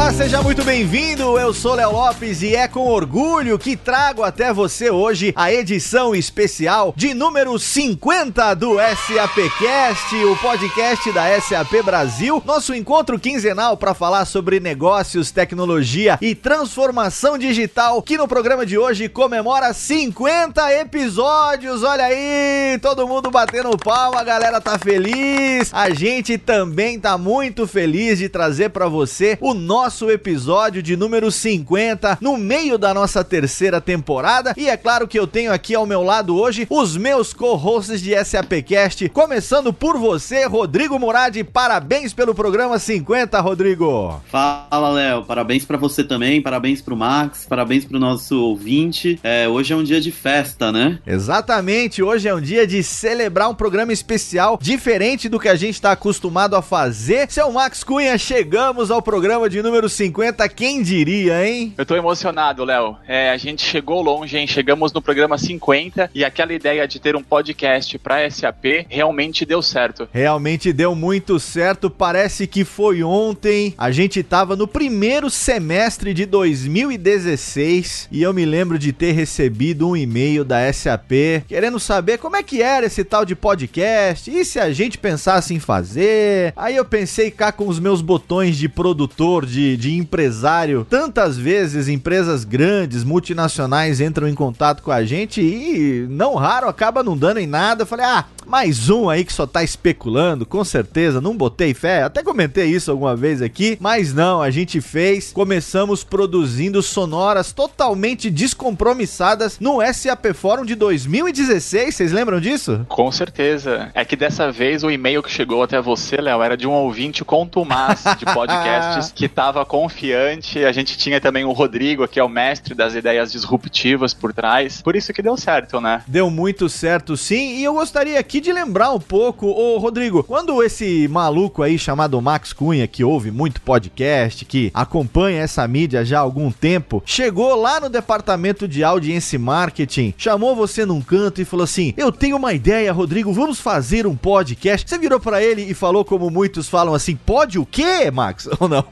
Olá, seja muito bem-vindo. Eu sou Léo Lopes e é com orgulho que trago até você hoje a edição especial de número 50 do SAPcast, o podcast da SAP Brasil. Nosso encontro quinzenal para falar sobre negócios, tecnologia e transformação digital, que no programa de hoje comemora 50 episódios. Olha aí, todo mundo batendo palma, a galera tá feliz. A gente também tá muito feliz de trazer para você o nosso nosso episódio de número 50, no meio da nossa terceira temporada. E é claro que eu tenho aqui ao meu lado hoje os meus co-hosts de SAPcast, começando por você, Rodrigo Murad. Parabéns pelo programa 50, Rodrigo. Fala, Léo. Parabéns para você também, parabéns pro Max, parabéns pro nosso ouvinte. É, hoje é um dia de festa, né? Exatamente, hoje é um dia de celebrar um programa especial, diferente do que a gente está acostumado a fazer. Seu Max Cunha, chegamos ao programa de número número 50, quem diria, hein? Eu tô emocionado, Léo. É, a gente chegou longe, hein? Chegamos no programa 50 e aquela ideia de ter um podcast pra SAP realmente deu certo. Realmente deu muito certo. Parece que foi ontem. A gente tava no primeiro semestre de 2016 e eu me lembro de ter recebido um e-mail da SAP querendo saber como é que era esse tal de podcast e se a gente pensasse em fazer. Aí eu pensei cá com os meus botões de produtor, de de, de empresário. Tantas vezes empresas grandes, multinacionais entram em contato com a gente e não raro acaba não dando em nada. Eu falei, ah, mais um aí que só tá especulando, com certeza, não botei fé. Até comentei isso alguma vez aqui, mas não, a gente fez. Começamos produzindo sonoras totalmente descompromissadas no SAP Fórum de 2016. Vocês lembram disso? Com certeza. É que dessa vez o e-mail que chegou até você, Léo, era de um ouvinte contumaz de podcasts que estava confiante. A gente tinha também o Rodrigo, que é o mestre das ideias disruptivas por trás. Por isso que deu certo, né? Deu muito certo, sim. E eu gostaria aqui de lembrar um pouco, ô Rodrigo, quando esse maluco aí chamado Max Cunha, que ouve muito podcast, que acompanha essa mídia já há algum tempo, chegou lá no departamento de audiência e marketing, chamou você num canto e falou assim: Eu tenho uma ideia, Rodrigo, vamos fazer um podcast. Você virou para ele e falou, como muitos falam assim: Pode o quê, Max? Ou não?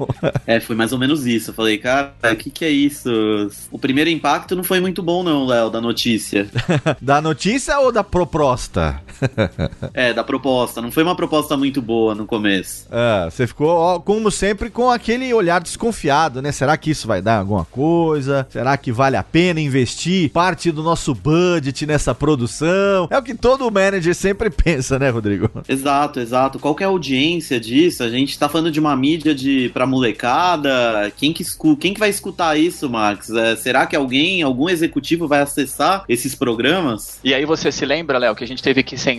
É, foi mais ou menos isso. Eu falei, cara, o que, que é isso? O primeiro impacto não foi muito bom, não, Léo, da notícia. da notícia ou da proposta? é, da proposta. Não foi uma proposta muito boa no começo. É, você ficou, ó, como sempre, com aquele olhar desconfiado, né? Será que isso vai dar alguma coisa? Será que vale a pena investir parte do nosso budget nessa produção? É o que todo manager sempre pensa, né, Rodrigo? Exato, exato. Qual é a audiência disso? A gente tá falando de uma mídia de pra molecada quem que, escu quem que vai escutar isso, Max? É, será que alguém, algum executivo vai acessar esses programas? E aí você se lembra, Léo, que a gente teve que sentar,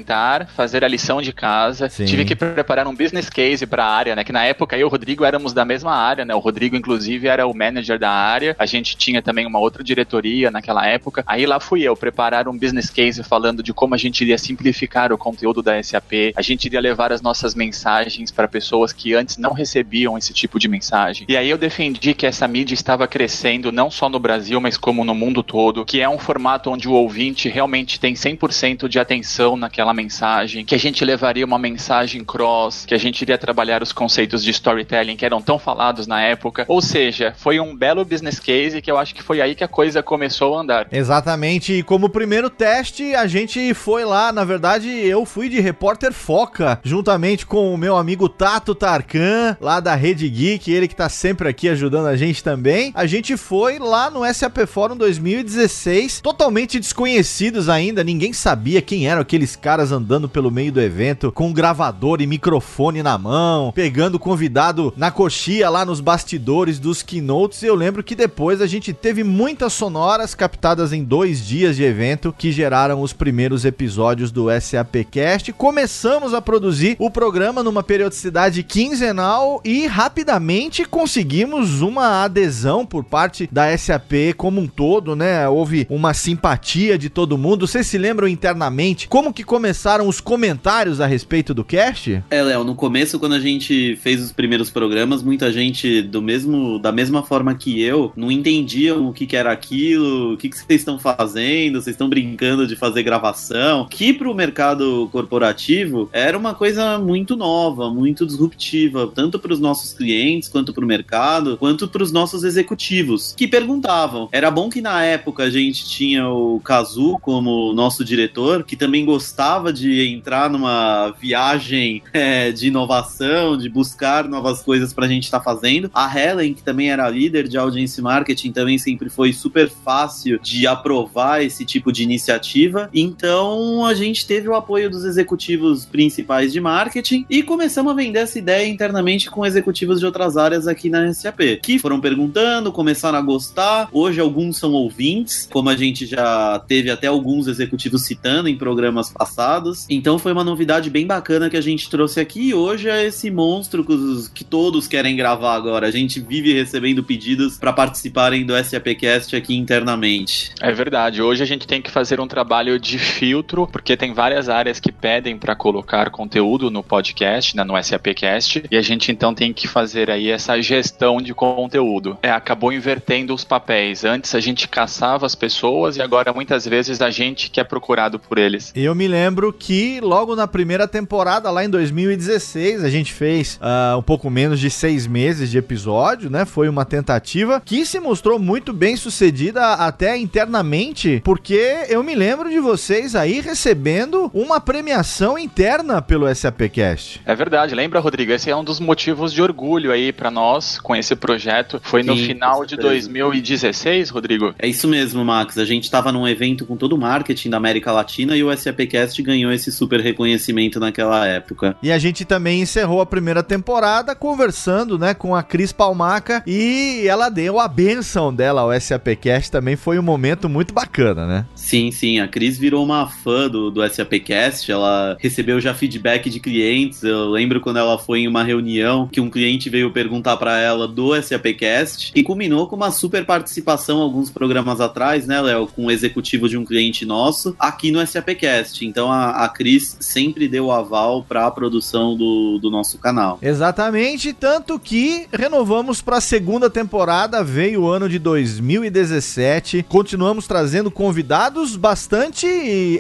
fazer a lição de casa, Sim. tive que preparar um business case para a área, né? Que na época eu e o Rodrigo éramos da mesma área, né? O Rodrigo, inclusive, era o manager da área. A gente tinha também uma outra diretoria naquela época. Aí lá fui eu preparar um business case falando de como a gente iria simplificar o conteúdo da SAP. A gente iria levar as nossas mensagens para pessoas que antes não recebiam esse tipo de mensagem mensagem. E aí eu defendi que essa mídia estava crescendo não só no Brasil, mas como no mundo todo, que é um formato onde o ouvinte realmente tem 100% de atenção naquela mensagem, que a gente levaria uma mensagem cross, que a gente iria trabalhar os conceitos de storytelling que eram tão falados na época. Ou seja, foi um belo business case que eu acho que foi aí que a coisa começou a andar. Exatamente. E como primeiro teste, a gente foi lá, na verdade, eu fui de repórter foca, juntamente com o meu amigo Tato Tarkan, lá da Rede Geek, ele que tá sempre aqui ajudando a gente também. A gente foi lá no SAP Forum 2016, totalmente desconhecidos ainda, ninguém sabia quem eram aqueles caras andando pelo meio do evento com um gravador e microfone na mão, pegando o convidado na coxia lá nos bastidores dos keynotes. E eu lembro que depois a gente teve muitas sonoras captadas em dois dias de evento que geraram os primeiros episódios do SAP Cast. Começamos a produzir o programa numa periodicidade quinzenal e rapidamente conseguimos uma adesão por parte da SAP como um todo, né? Houve uma simpatia de todo mundo. Vocês se lembram internamente como que começou começaram os comentários a respeito do cast? É, Léo, no começo, quando a gente fez os primeiros programas, muita gente do mesmo, da mesma forma que eu, não entendiam o que, que era aquilo, o que, que vocês estão fazendo, vocês estão brincando de fazer gravação, que pro mercado corporativo era uma coisa muito nova, muito disruptiva, tanto para os nossos clientes, quanto para o mercado, quanto para os nossos executivos, que perguntavam. Era bom que na época a gente tinha o Kazu como nosso diretor, que também gostava de entrar numa viagem é, de inovação, de buscar novas coisas para a gente estar tá fazendo. A Helen, que também era líder de audience marketing, também sempre foi super fácil de aprovar esse tipo de iniciativa. Então a gente teve o apoio dos executivos principais de marketing e começamos a vender essa ideia internamente com executivos de outras áreas aqui na SAP, que foram perguntando, começaram a gostar. Hoje alguns são ouvintes, como a gente já teve até alguns executivos citando em programas passados. Então foi uma novidade bem bacana que a gente trouxe aqui. E hoje é esse monstro que, os, que todos querem gravar agora. A gente vive recebendo pedidos para participarem do SAPcast aqui internamente. É verdade. Hoje a gente tem que fazer um trabalho de filtro, porque tem várias áreas que pedem para colocar conteúdo no podcast, né, no SAPcast, e a gente então tem que fazer aí essa gestão de conteúdo. É, acabou invertendo os papéis. Antes a gente caçava as pessoas e agora muitas vezes a gente que é procurado por eles. Eu me lembro que logo na primeira temporada, lá em 2016, a gente fez uh, um pouco menos de seis meses de episódio, né? Foi uma tentativa que se mostrou muito bem sucedida até internamente, porque eu me lembro de vocês aí recebendo uma premiação interna pelo SAPcast. É verdade, lembra, Rodrigo? Esse é um dos motivos de orgulho aí para nós com esse projeto. Foi no Sim, final de 2016, Rodrigo? É isso mesmo, Max. A gente estava num evento com todo o marketing da América Latina e o SAPcast ganhou esse super reconhecimento naquela época. E a gente também encerrou a primeira temporada conversando, né, com a Cris Palmaca e ela deu a benção dela ao SAPcast. Também foi um momento muito bacana, né? Sim, sim. A Cris virou uma fã do, do SAPcast. Ela recebeu já feedback de clientes. Eu lembro quando ela foi em uma reunião que um cliente veio perguntar para ela do SAPcast e culminou com uma super participação alguns programas atrás, né, Léo, com o executivo de um cliente nosso aqui no SAPcast. Então a, a Cris sempre deu o aval para a produção do, do nosso canal. Exatamente, tanto que renovamos para a segunda temporada, veio o ano de 2017. Continuamos trazendo convidados bastante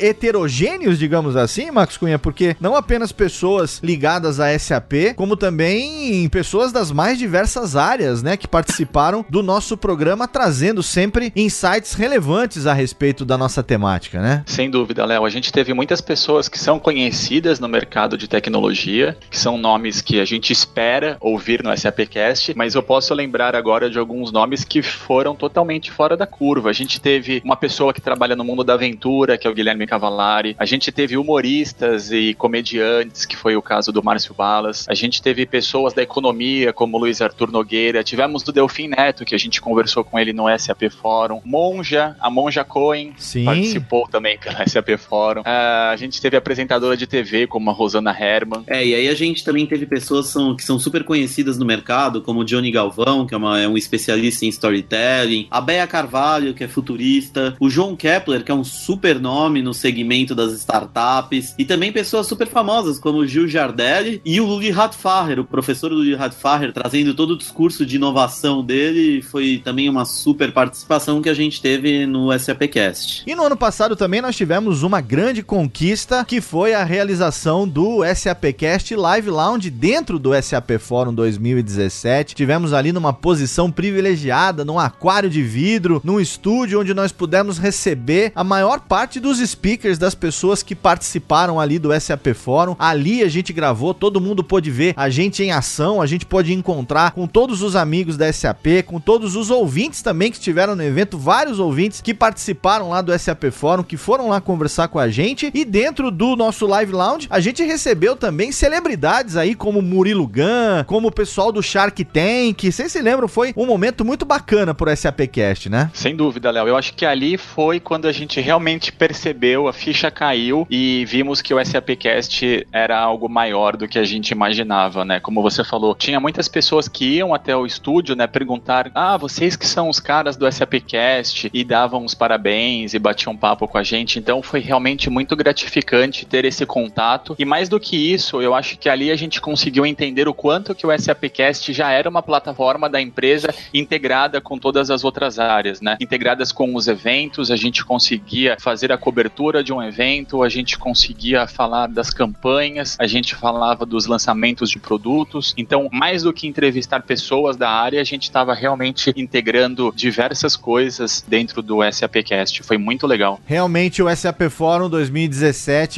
heterogêneos, digamos assim, Max Cunha, porque não apenas pessoas ligadas a SAP, como também pessoas das mais diversas áreas, né, que participaram do nosso programa, trazendo sempre insights relevantes a respeito da nossa temática, né? Sem dúvida, Léo. A gente teve muitas pessoas que são conhecidas no mercado de tecnologia, que são nomes que a gente espera ouvir no SAPcast, mas eu posso lembrar agora de alguns nomes que foram totalmente fora da curva. A gente teve uma pessoa que trabalha no mundo da aventura, que é o Guilherme Cavalari. A gente teve humoristas e comediantes, que foi o caso do Márcio Balas. A gente teve pessoas da economia, como Luiz Arthur Nogueira. Tivemos do Delfim Neto, que a gente conversou com ele no SAP Fórum. Monja, a Monja Cohen, Sim. participou também pelo SAP Fórum. Uh, a gente teve apresentadora de TV, como a Rosana Herman. É, e aí a gente também teve pessoas são, que são super conhecidas no mercado, como o Johnny Galvão, que é, uma, é um especialista em storytelling, a Bea Carvalho, que é futurista, o João Kepler, que é um super nome no segmento das startups, e também pessoas super famosas, como o Gil Jardelli e o Luli Radfacher, o professor Luli Radfacher, trazendo todo o discurso de inovação dele, foi também uma super participação que a gente teve no SAPcast. E no ano passado também nós tivemos uma grande conquista, que foi a realização do SAPcast Live Lounge dentro do SAP Forum 2017. Tivemos ali numa posição privilegiada, num aquário de vidro, num estúdio onde nós pudemos receber a maior parte dos speakers das pessoas que participaram ali do SAP Forum. Ali a gente gravou, todo mundo pôde ver a gente em ação, a gente pôde encontrar com todos os amigos da SAP, com todos os ouvintes também que estiveram no evento, vários ouvintes que participaram lá do SAP Forum, que foram lá conversar com a gente. E dentro do nosso Live Lounge, a gente recebeu também celebridades aí como Murilo Gun, como o pessoal do Shark Tank. Vocês se lembram? Foi um momento muito bacana pro SAPcast, né? Sem dúvida, Léo. Eu acho que ali foi quando a gente realmente percebeu, a ficha caiu e vimos que o SAPcast era algo maior do que a gente imaginava, né? Como você falou, tinha muitas pessoas que iam até o estúdio, né, perguntar: "Ah, vocês que são os caras do SAPcast" e davam os parabéns e batiam papo com a gente. Então foi realmente muito gratificante gratificante ter esse contato. E mais do que isso, eu acho que ali a gente conseguiu entender o quanto que o SAPcast já era uma plataforma da empresa integrada com todas as outras áreas, né? Integradas com os eventos, a gente conseguia fazer a cobertura de um evento, a gente conseguia falar das campanhas, a gente falava dos lançamentos de produtos. Então, mais do que entrevistar pessoas da área, a gente estava realmente integrando diversas coisas dentro do SAPcast. Foi muito legal. Realmente o SAP Fórum 2016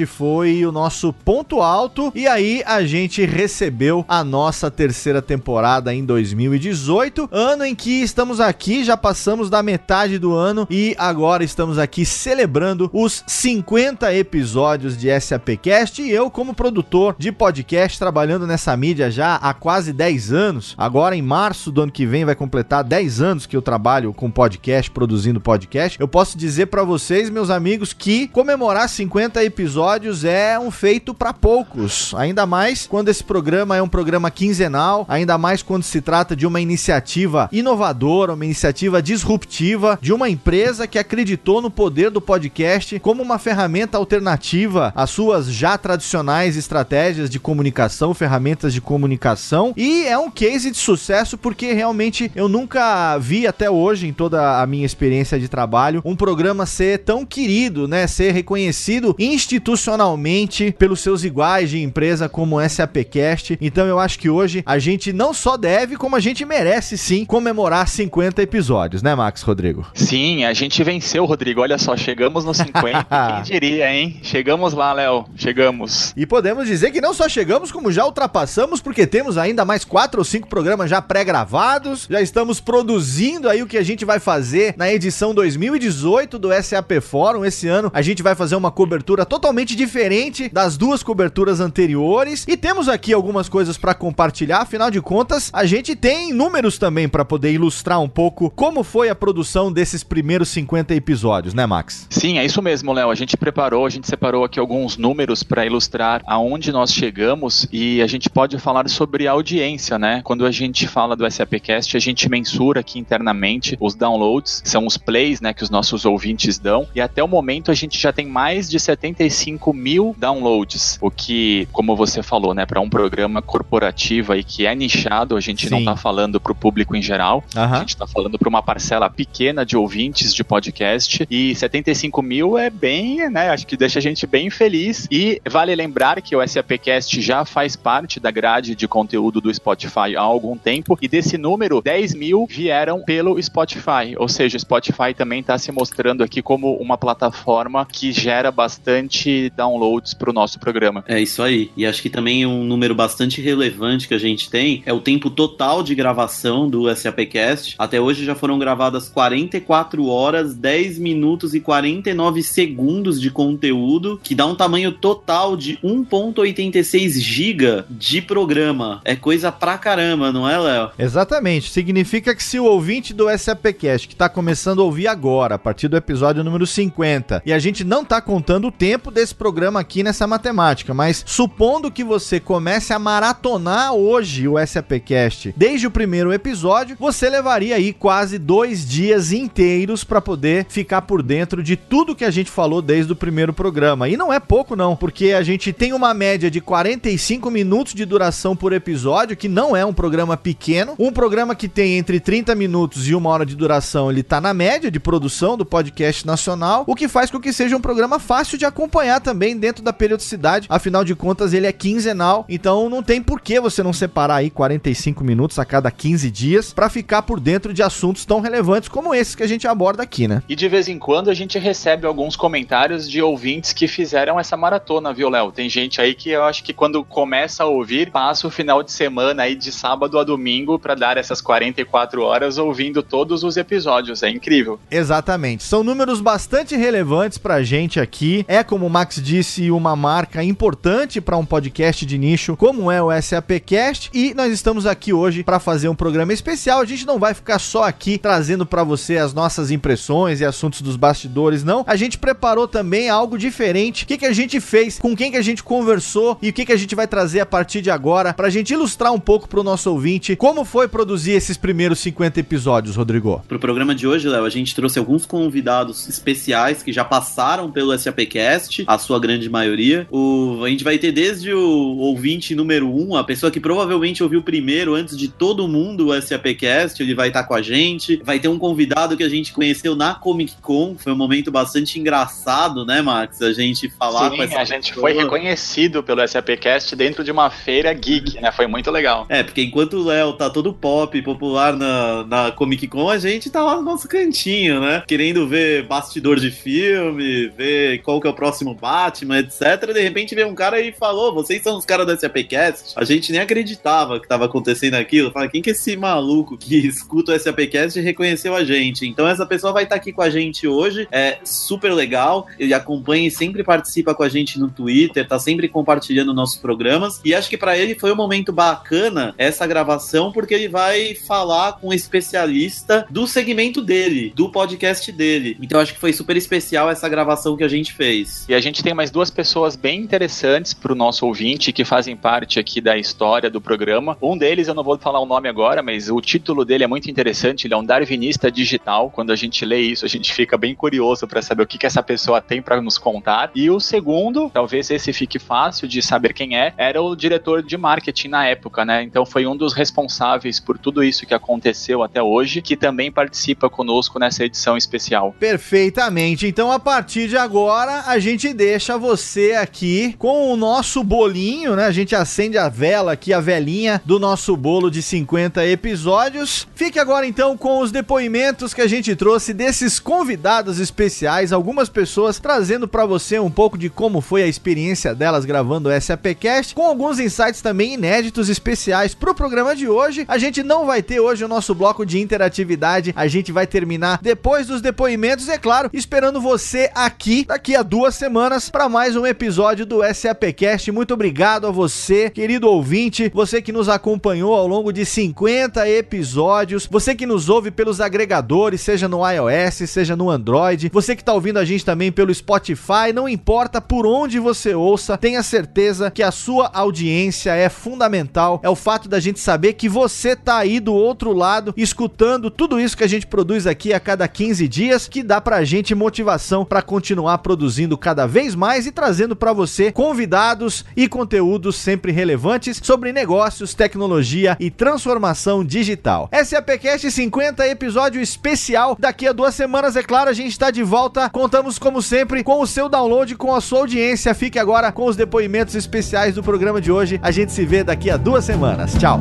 foi o nosso ponto alto e aí a gente recebeu a nossa terceira temporada em 2018, ano em que estamos aqui, já passamos da metade do ano e agora estamos aqui celebrando os 50 episódios de SAPcast e eu como produtor de podcast trabalhando nessa mídia já há quase 10 anos. Agora em março do ano que vem vai completar 10 anos que eu trabalho com podcast, produzindo podcast. Eu posso dizer para vocês, meus amigos, que comemorar 50 episódios é um feito para poucos, ainda mais quando esse programa é um programa quinzenal, ainda mais quando se trata de uma iniciativa inovadora, uma iniciativa disruptiva de uma empresa que acreditou no poder do podcast como uma ferramenta alternativa às suas já tradicionais estratégias de comunicação, ferramentas de comunicação, e é um case de sucesso porque realmente eu nunca vi até hoje em toda a minha experiência de trabalho um programa ser tão querido, né, ser reconhecido institucionalmente pelos seus iguais de empresa como SAPcast. Então eu acho que hoje a gente não só deve, como a gente merece sim comemorar 50 episódios, né, Max Rodrigo? Sim, a gente venceu, Rodrigo. Olha só, chegamos nos 50. quem diria, hein? Chegamos lá, Léo. Chegamos. E podemos dizer que não só chegamos, como já ultrapassamos, porque temos ainda mais quatro ou cinco programas já pré-gravados. Já estamos produzindo aí o que a gente vai fazer na edição 2018 do SAP Fórum. Esse ano a gente vai fazer uma cobertura totalmente diferente das duas coberturas anteriores. E temos aqui algumas coisas para compartilhar. Afinal de contas, a gente tem números também para poder ilustrar um pouco como foi a produção desses primeiros 50 episódios, né, Max? Sim, é isso mesmo, Léo. A gente preparou, a gente separou aqui alguns números para ilustrar aonde nós chegamos e a gente pode falar sobre a audiência, né? Quando a gente fala do SAPcast, a gente mensura aqui internamente os downloads, são os plays, né, que os nossos ouvintes dão, e até o momento a gente já tem mais de 75 mil downloads, o que, como você falou, né, para um programa corporativo aí que é nichado, a gente Sim. não tá falando para o público em geral, a gente tá falando para uma parcela pequena de ouvintes de podcast, e 75 mil é bem, né, acho que deixa a gente bem feliz, e vale lembrar que o SAPcast já faz parte da grade de conteúdo do Spotify há algum tempo, e desse número, 10 mil vieram pelo Spotify, ou seja, o Spotify também está se mostrando aqui como uma plataforma que gera bastante downloads para o nosso programa. É isso aí. E acho que também um número bastante relevante que a gente tem é o tempo total de gravação do SAPcast. Até hoje já foram gravadas 44 horas, 10 minutos e 49 segundos de conteúdo, que dá um tamanho total de 1.86 giga de programa. É coisa pra caramba, não é, Léo? Exatamente. Significa que se o ouvinte do SAPcast que está começando a ouvir agora, a partir do episódio número 50, e a gente não está contando o tempo desse programa aqui nessa matemática, mas supondo que você comece a maratonar hoje o SAPcast desde o primeiro episódio, você levaria aí quase dois dias inteiros para poder ficar por dentro de tudo que a gente falou desde o primeiro programa. E não é pouco não, porque a gente tem uma média de 45 minutos de duração por episódio, que não é um programa pequeno, um programa que tem entre 30 minutos e uma hora de duração, ele tá na média de produção do podcast nacional, o que faz com que seja um programa fácil de acompanhar também dentro da periodicidade. Afinal de contas, ele é quinzenal, então não tem por que você não separar aí 45 minutos a cada 15 dias para ficar por dentro de assuntos tão relevantes como esses que a gente aborda aqui, né? E de vez em quando a gente recebe alguns comentários de ouvintes que fizeram essa maratona, viu, Léo? Tem gente aí que eu acho que quando começa a ouvir, passa o final de semana aí de sábado a domingo para dar essas 44 horas ouvindo todos os episódios. É incrível. Exatamente. São números bastante relevantes pra gente aqui. É, como o Max disse, uma marca importante para um podcast de nicho, como é o SAPcast. E nós estamos aqui hoje para fazer um programa especial. A gente não vai ficar só aqui trazendo para você as nossas impressões e assuntos dos bastidores, não. A gente preparou também algo diferente. O que, que a gente fez, com quem que a gente conversou e o que, que a gente vai trazer a partir de agora pra gente ilustrar um pouco pro nosso ouvinte como foi produzir esses primeiros 50 episódios, Rodrigo? Pro programa de hoje, Léo, a gente trouxe alguns convidados especiais que já passaram pelo SAPcast SAPcast, a sua grande maioria. O, a gente vai ter desde o ouvinte número um, a pessoa que provavelmente ouviu primeiro, antes de todo mundo, o SAPcast, ele vai estar com a gente. Vai ter um convidado que a gente conheceu na Comic Con, foi um momento bastante engraçado, né, Max? A gente falar Sim, com essa a gente foi reconhecido pelo SAPcast dentro de uma feira geek, né? Foi muito legal. É, porque enquanto o Léo tá todo pop, popular na, na Comic Con, a gente tá lá no nosso cantinho, né? Querendo ver bastidor de filme, ver qual que é o próximo Batman, etc. De repente veio um cara e falou: vocês são os caras do SAPcast. A gente nem acreditava que tava acontecendo aquilo. Fala, quem que é esse maluco que escuta o SAPcast reconheceu a gente? Então essa pessoa vai estar tá aqui com a gente hoje. É super legal. Ele acompanha e sempre participa com a gente no Twitter, tá sempre compartilhando nossos programas. E acho que para ele foi um momento bacana essa gravação, porque ele vai falar com um especialista do segmento dele, do podcast dele. Então acho que foi super especial essa gravação que a gente fez. E a gente tem mais duas pessoas bem interessantes para o nosso ouvinte que fazem parte aqui da história do programa. Um deles, eu não vou falar o nome agora, mas o título dele é muito interessante. Ele é um darwinista digital. Quando a gente lê isso, a gente fica bem curioso para saber o que, que essa pessoa tem para nos contar. E o segundo, talvez esse fique fácil de saber quem é, era o diretor de marketing na época, né? Então foi um dos responsáveis por tudo isso que aconteceu até hoje, que também participa conosco nessa edição especial. Perfeitamente. Então a partir de agora a gente deixa você aqui com o nosso bolinho, né? A gente acende a vela aqui, a velinha do nosso bolo de 50 episódios. Fique agora então com os depoimentos que a gente trouxe desses convidados especiais, algumas pessoas trazendo para você um pouco de como foi a experiência delas gravando o SAPcast, com alguns insights também inéditos especiais pro programa de hoje. A gente não vai ter hoje o nosso bloco de interatividade, a gente vai terminar depois dos depoimentos, é claro, esperando você aqui daqui a duas semanas para mais um episódio do SAPcast. Muito obrigado a você, querido ouvinte, você que nos acompanhou ao longo de 50 episódios, você que nos ouve pelos agregadores, seja no iOS, seja no Android, você que tá ouvindo a gente também pelo Spotify, não importa por onde você ouça, tenha certeza que a sua audiência é fundamental. É o fato da gente saber que você tá aí do outro lado escutando tudo isso que a gente produz aqui a cada 15 dias, que dá pra gente motivação para continuar produzindo cada vez mais e trazendo para você convidados e conteúdos sempre relevantes sobre negócios, tecnologia e transformação digital. SAPcast 50 episódio especial. Daqui a duas semanas, é claro, a gente está de volta. Contamos como sempre com o seu download, com a sua audiência. Fique agora com os depoimentos especiais do programa de hoje. A gente se vê daqui a duas semanas. Tchau.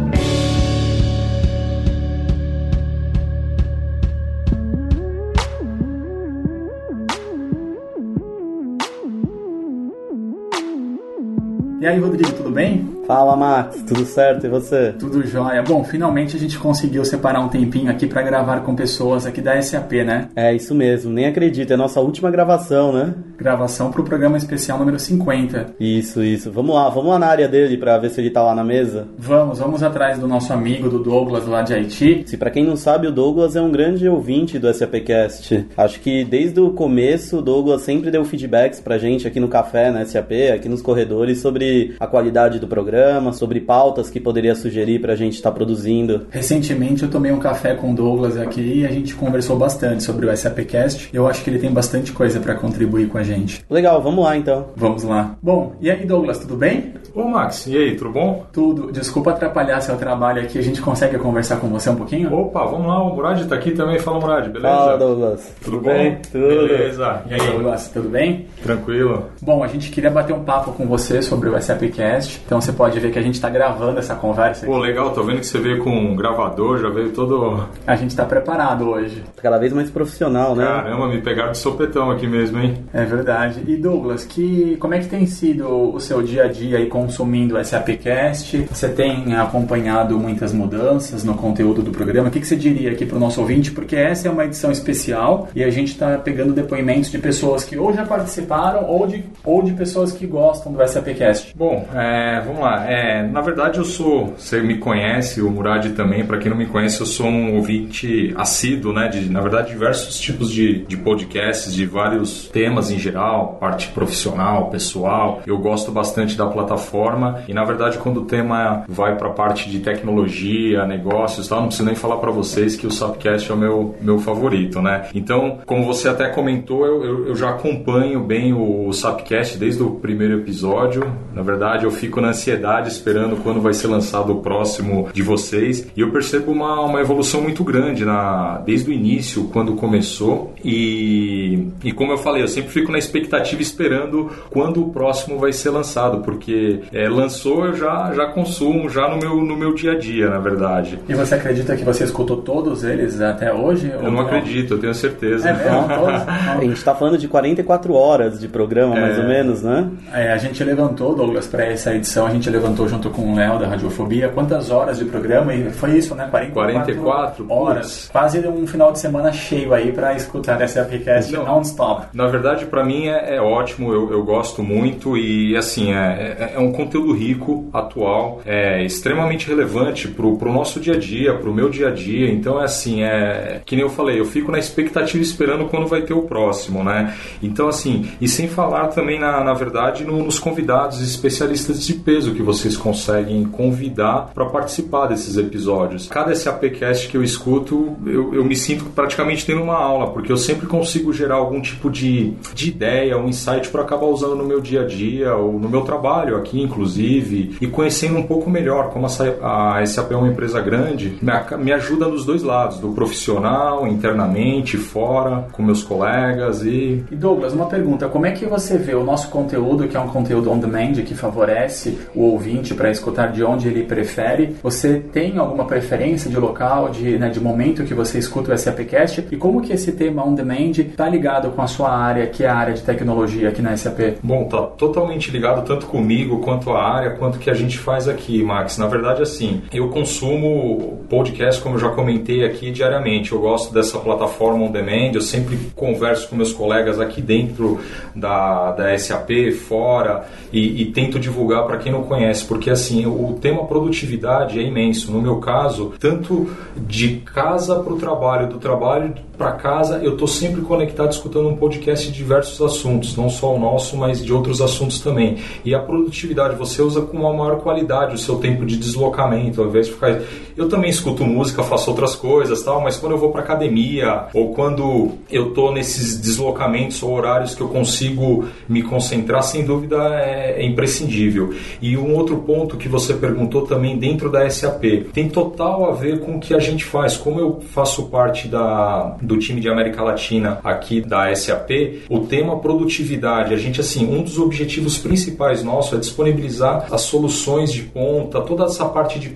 E aí, Rodrigo, tudo bem? Fala, Max, tudo certo? E você? Tudo jóia. Bom, finalmente a gente conseguiu separar um tempinho aqui para gravar com pessoas aqui da SAP, né? É, isso mesmo, nem acredito, é a nossa última gravação, né? Gravação pro programa especial número 50. Isso, isso. Vamos lá, vamos lá na área dele para ver se ele tá lá na mesa. Vamos, vamos atrás do nosso amigo, do Douglas, lá de Haiti. Se para quem não sabe, o Douglas é um grande ouvinte do SAPcast. Acho que desde o começo, o Douglas sempre deu feedbacks pra gente aqui no café, na SAP, aqui nos corredores, sobre a qualidade do programa sobre pautas que poderia sugerir para a gente estar tá produzindo. Recentemente eu tomei um café com o Douglas aqui e a gente conversou bastante sobre o SAPcast. Eu acho que ele tem bastante coisa para contribuir com a gente. Legal, vamos lá então. Vamos lá. Bom, e aí Douglas, tudo bem? Ô Max, e aí, tudo bom? Tudo. Desculpa atrapalhar seu trabalho aqui, a gente consegue conversar com você um pouquinho? Opa, vamos lá, o Murad tá aqui também. Fala Murad, beleza? Fala Douglas. Tudo, tudo bem? Tudo. Beleza. E aí Douglas, tudo bem? Tranquilo. Bom, a gente queria bater um papo com você sobre o SAPcast, então você pode ver que a gente está gravando essa conversa. Pô, legal, tô vendo que você veio com um gravador, já veio todo. A gente está preparado hoje. Cada vez mais profissional, né? Caramba, me pegaram de sopetão aqui mesmo, hein? É verdade. E Douglas, que, como é que tem sido o seu dia a dia aí consumindo o SAPcast? Você tem acompanhado muitas mudanças no conteúdo do programa? O que, que você diria aqui para o nosso ouvinte? Porque essa é uma edição especial e a gente está pegando depoimentos de pessoas que ou já participaram ou de, ou de pessoas que gostam do SAPcast. Bom, é, vamos lá. É, na verdade, eu sou. Você me conhece, o Murad também. Para quem não me conhece, eu sou um ouvinte assíduo, né? De, na verdade, diversos tipos de, de podcasts, de vários temas em geral, parte profissional, pessoal. Eu gosto bastante da plataforma forma. E na verdade, quando o tema vai para a parte de tecnologia, negócios, tal, não preciso nem falar para vocês que o Sapcast é o meu, meu favorito, né? Então, como você até comentou, eu, eu, eu já acompanho bem o, o Sapcast desde o primeiro episódio. Na verdade, eu fico na ansiedade esperando quando vai ser lançado o próximo de vocês. E eu percebo uma, uma evolução muito grande na, desde o início, quando começou. E, e como eu falei, eu sempre fico na expectativa esperando quando o próximo vai ser lançado, porque é, lançou eu já, já consumo, já no meu, no meu dia a dia, na verdade. E você acredita que você escutou todos eles até hoje? Eu não acredito, eu tenho certeza. É mesmo? Todos? A gente está falando de 44 horas de programa, mais É. ou menos, né? É, a gente levantou, Douglas, para essa edição, a gente levantou junto com o Léo da Radiofobia quantas horas de programa e foi isso, né? 44, 44? horas. Putz. Quase um final de semana cheio aí para escutar essa podcast Não. non-stop. Na verdade, para mim é, é ótimo, eu, eu gosto muito e assim é, é- é um conteúdo rico, atual, é extremamente relevante pro, pro nosso dia a dia, pro meu dia a dia. Então é assim, é que nem eu falei, eu fico na expectativa esperando quando vai ter o próximo, né? Então assim, e sem falar também na, na verdade no- nos convidados especialistas de peso que vocês conseguem convidar para participar desses episódios. Cada SAPcast que eu escuto, eu, eu me sinto praticamente tendo uma aula, porque eu sempre consigo gerar algum tipo de, de ideia, um insight para acabar usando no meu dia a dia ou no meu trabalho aqui, inclusive, e conhecendo um pouco melhor como a, a SAP é uma empresa grande, me, ajuda nos dois lados, do profissional, internamente, fora, com meus colegas e E Douglas, uma pergunta: como é que você vê o nosso conteúdo, que é um conteúdo on demand, que favorece o ouvinte para escutar de onde ele prefere? Você tem alguma preferência de local, de, né, de momento que você escuta o SAPcast? E como que esse tema on demand está ligado com a sua área, que é a área de tecnologia aqui na SAP? Bom, tá totalmente ligado tanto comigo quanto a área, quanto que a gente faz aqui, Max. Na verdade, assim, eu consumo podcast, como eu já comentei aqui, diariamente. Eu gosto dessa plataforma on demand, eu sempre converso com meus colegas aqui dentro da, da SAP, fora, e, e tento divulgar para quem não conhece, porque assim, o tema produtividade é imenso. No meu caso, tanto de casa para o trabalho, do trabalho para casa, eu estou sempre conectado escutando um podcast de diversos assuntos, não só o nosso, mas de outros assuntos também. E a produtividade, você usa com uma maior qualidade o seu tempo de deslocamento, ao invés de ficar. Eu também escuto música, faço outras coisas, tal, mas quando eu vou para academia ou quando eu estou nesses deslocamentos ou horários que eu consigo me concentrar, sem dúvida é, é imprescindível. E um outro ponto que você perguntou também dentro da SAP tem total a ver com o que a gente faz. Como eu faço parte da, do time de América Latina aqui da SAP, o tema produtividade, a gente assim, um dos objetivos principais nosso é disponibilizar as soluções de ponta, toda essa parte de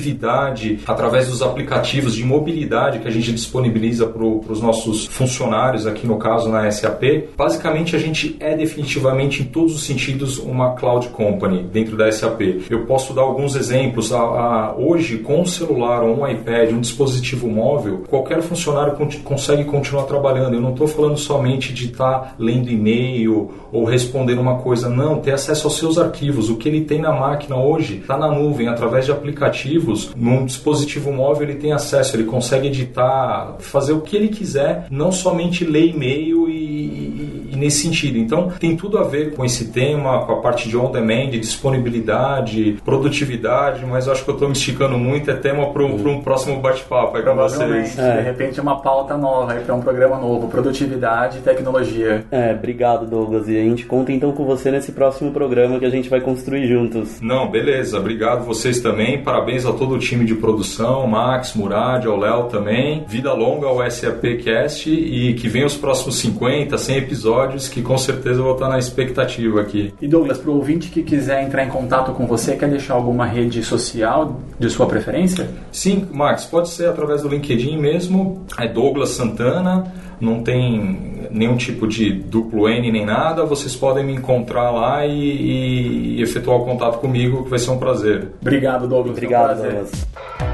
produtividade através dos aplicativos de mobilidade que a gente disponibiliza para os nossos funcionários aqui no caso na SAP. Basicamente a gente é definitivamente em todos os sentidos uma cloud company dentro da SAP. Eu posso dar alguns exemplos. A, a, hoje com um celular um iPad, um dispositivo móvel, qualquer funcionário con- consegue continuar trabalhando. Eu não estou falando somente de estar lendo e-mail ou respondendo uma coisa, não, ter acesso aos seus arquivos. O que ele tem na máquina hoje está na nuvem, através de aplicativos. Num dispositivo móvel ele tem acesso, ele consegue editar, fazer o que ele quiser, não somente ler e-mail e, nesse sentido. Então tem tudo a ver com esse tema, com a parte de on demand, disponibilidade, produtividade, mas eu acho que eu estou me esticando muito, é tema para um próximo bate-papo aí com vocês. de repente, uma pauta nova aí para um programa novo: produtividade e tecnologia. É, obrigado, Douglas. E a gente conta então com você nesse próximo programa que a gente vai construir juntos. Não, beleza. Obrigado vocês também. Parabéns a todo o time de produção, Max, Murad, ao Léo também. Vida longa ao SAPcast e que venha os próximos 50, 100 episódios que com certeza eu vou estar na expectativa aqui. E Douglas, para o ouvinte que quiser entrar em contato com você, quer deixar alguma rede social de sua preferência? Sim, Max, pode ser através do LinkedIn mesmo. É Douglas Santana. Não tem nenhum tipo de duplo N nem nada. Vocês podem me encontrar lá e, e- efetuar o contato comigo, que vai ser um prazer. Obrigado, Douglas. um Obrigado, prazer. Douglas.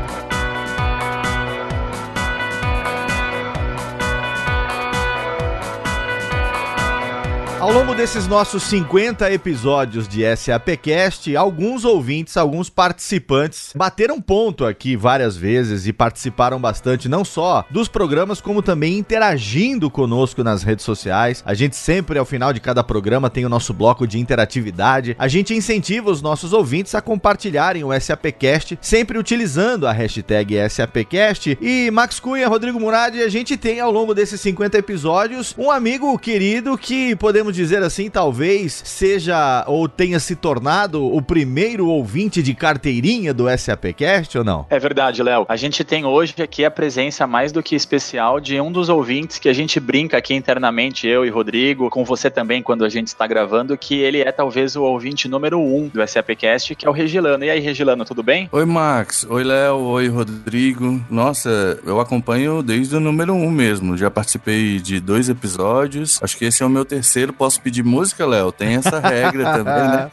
Ao longo desses nossos 50 episódios de SAPcast, alguns ouvintes, alguns participantes bateram ponto aqui várias vezes e participaram bastante não só dos programas como também interagindo conosco nas redes sociais. A gente sempre ao final de cada programa tem o nosso bloco de interatividade. A gente incentiva os nossos ouvintes a compartilharem o SAPcast, sempre utilizando a hashtag SAPcast. E Max Cunha, Rodrigo Murad, a gente tem ao longo desses 50 episódios um amigo querido que podemos dizer assim, talvez seja ou tenha se tornado o primeiro ouvinte de carteirinha do SAPcast ou não? É verdade, Léo. A gente tem hoje aqui a presença mais do que especial de um dos ouvintes que a gente brinca aqui internamente, eu e Rodrigo, com você também quando a gente está gravando, que ele é talvez o ouvinte número um do SAPcast, que é o Regilano. E aí, Regilano, tudo bem? Oi, Max. Oi, Léo. Oi, Rodrigo. Nossa, eu acompanho desde o número um mesmo. Já participei de dois episódios. Acho que esse é o meu terceiro posso pedir música, Léo? Tem essa regra também, né?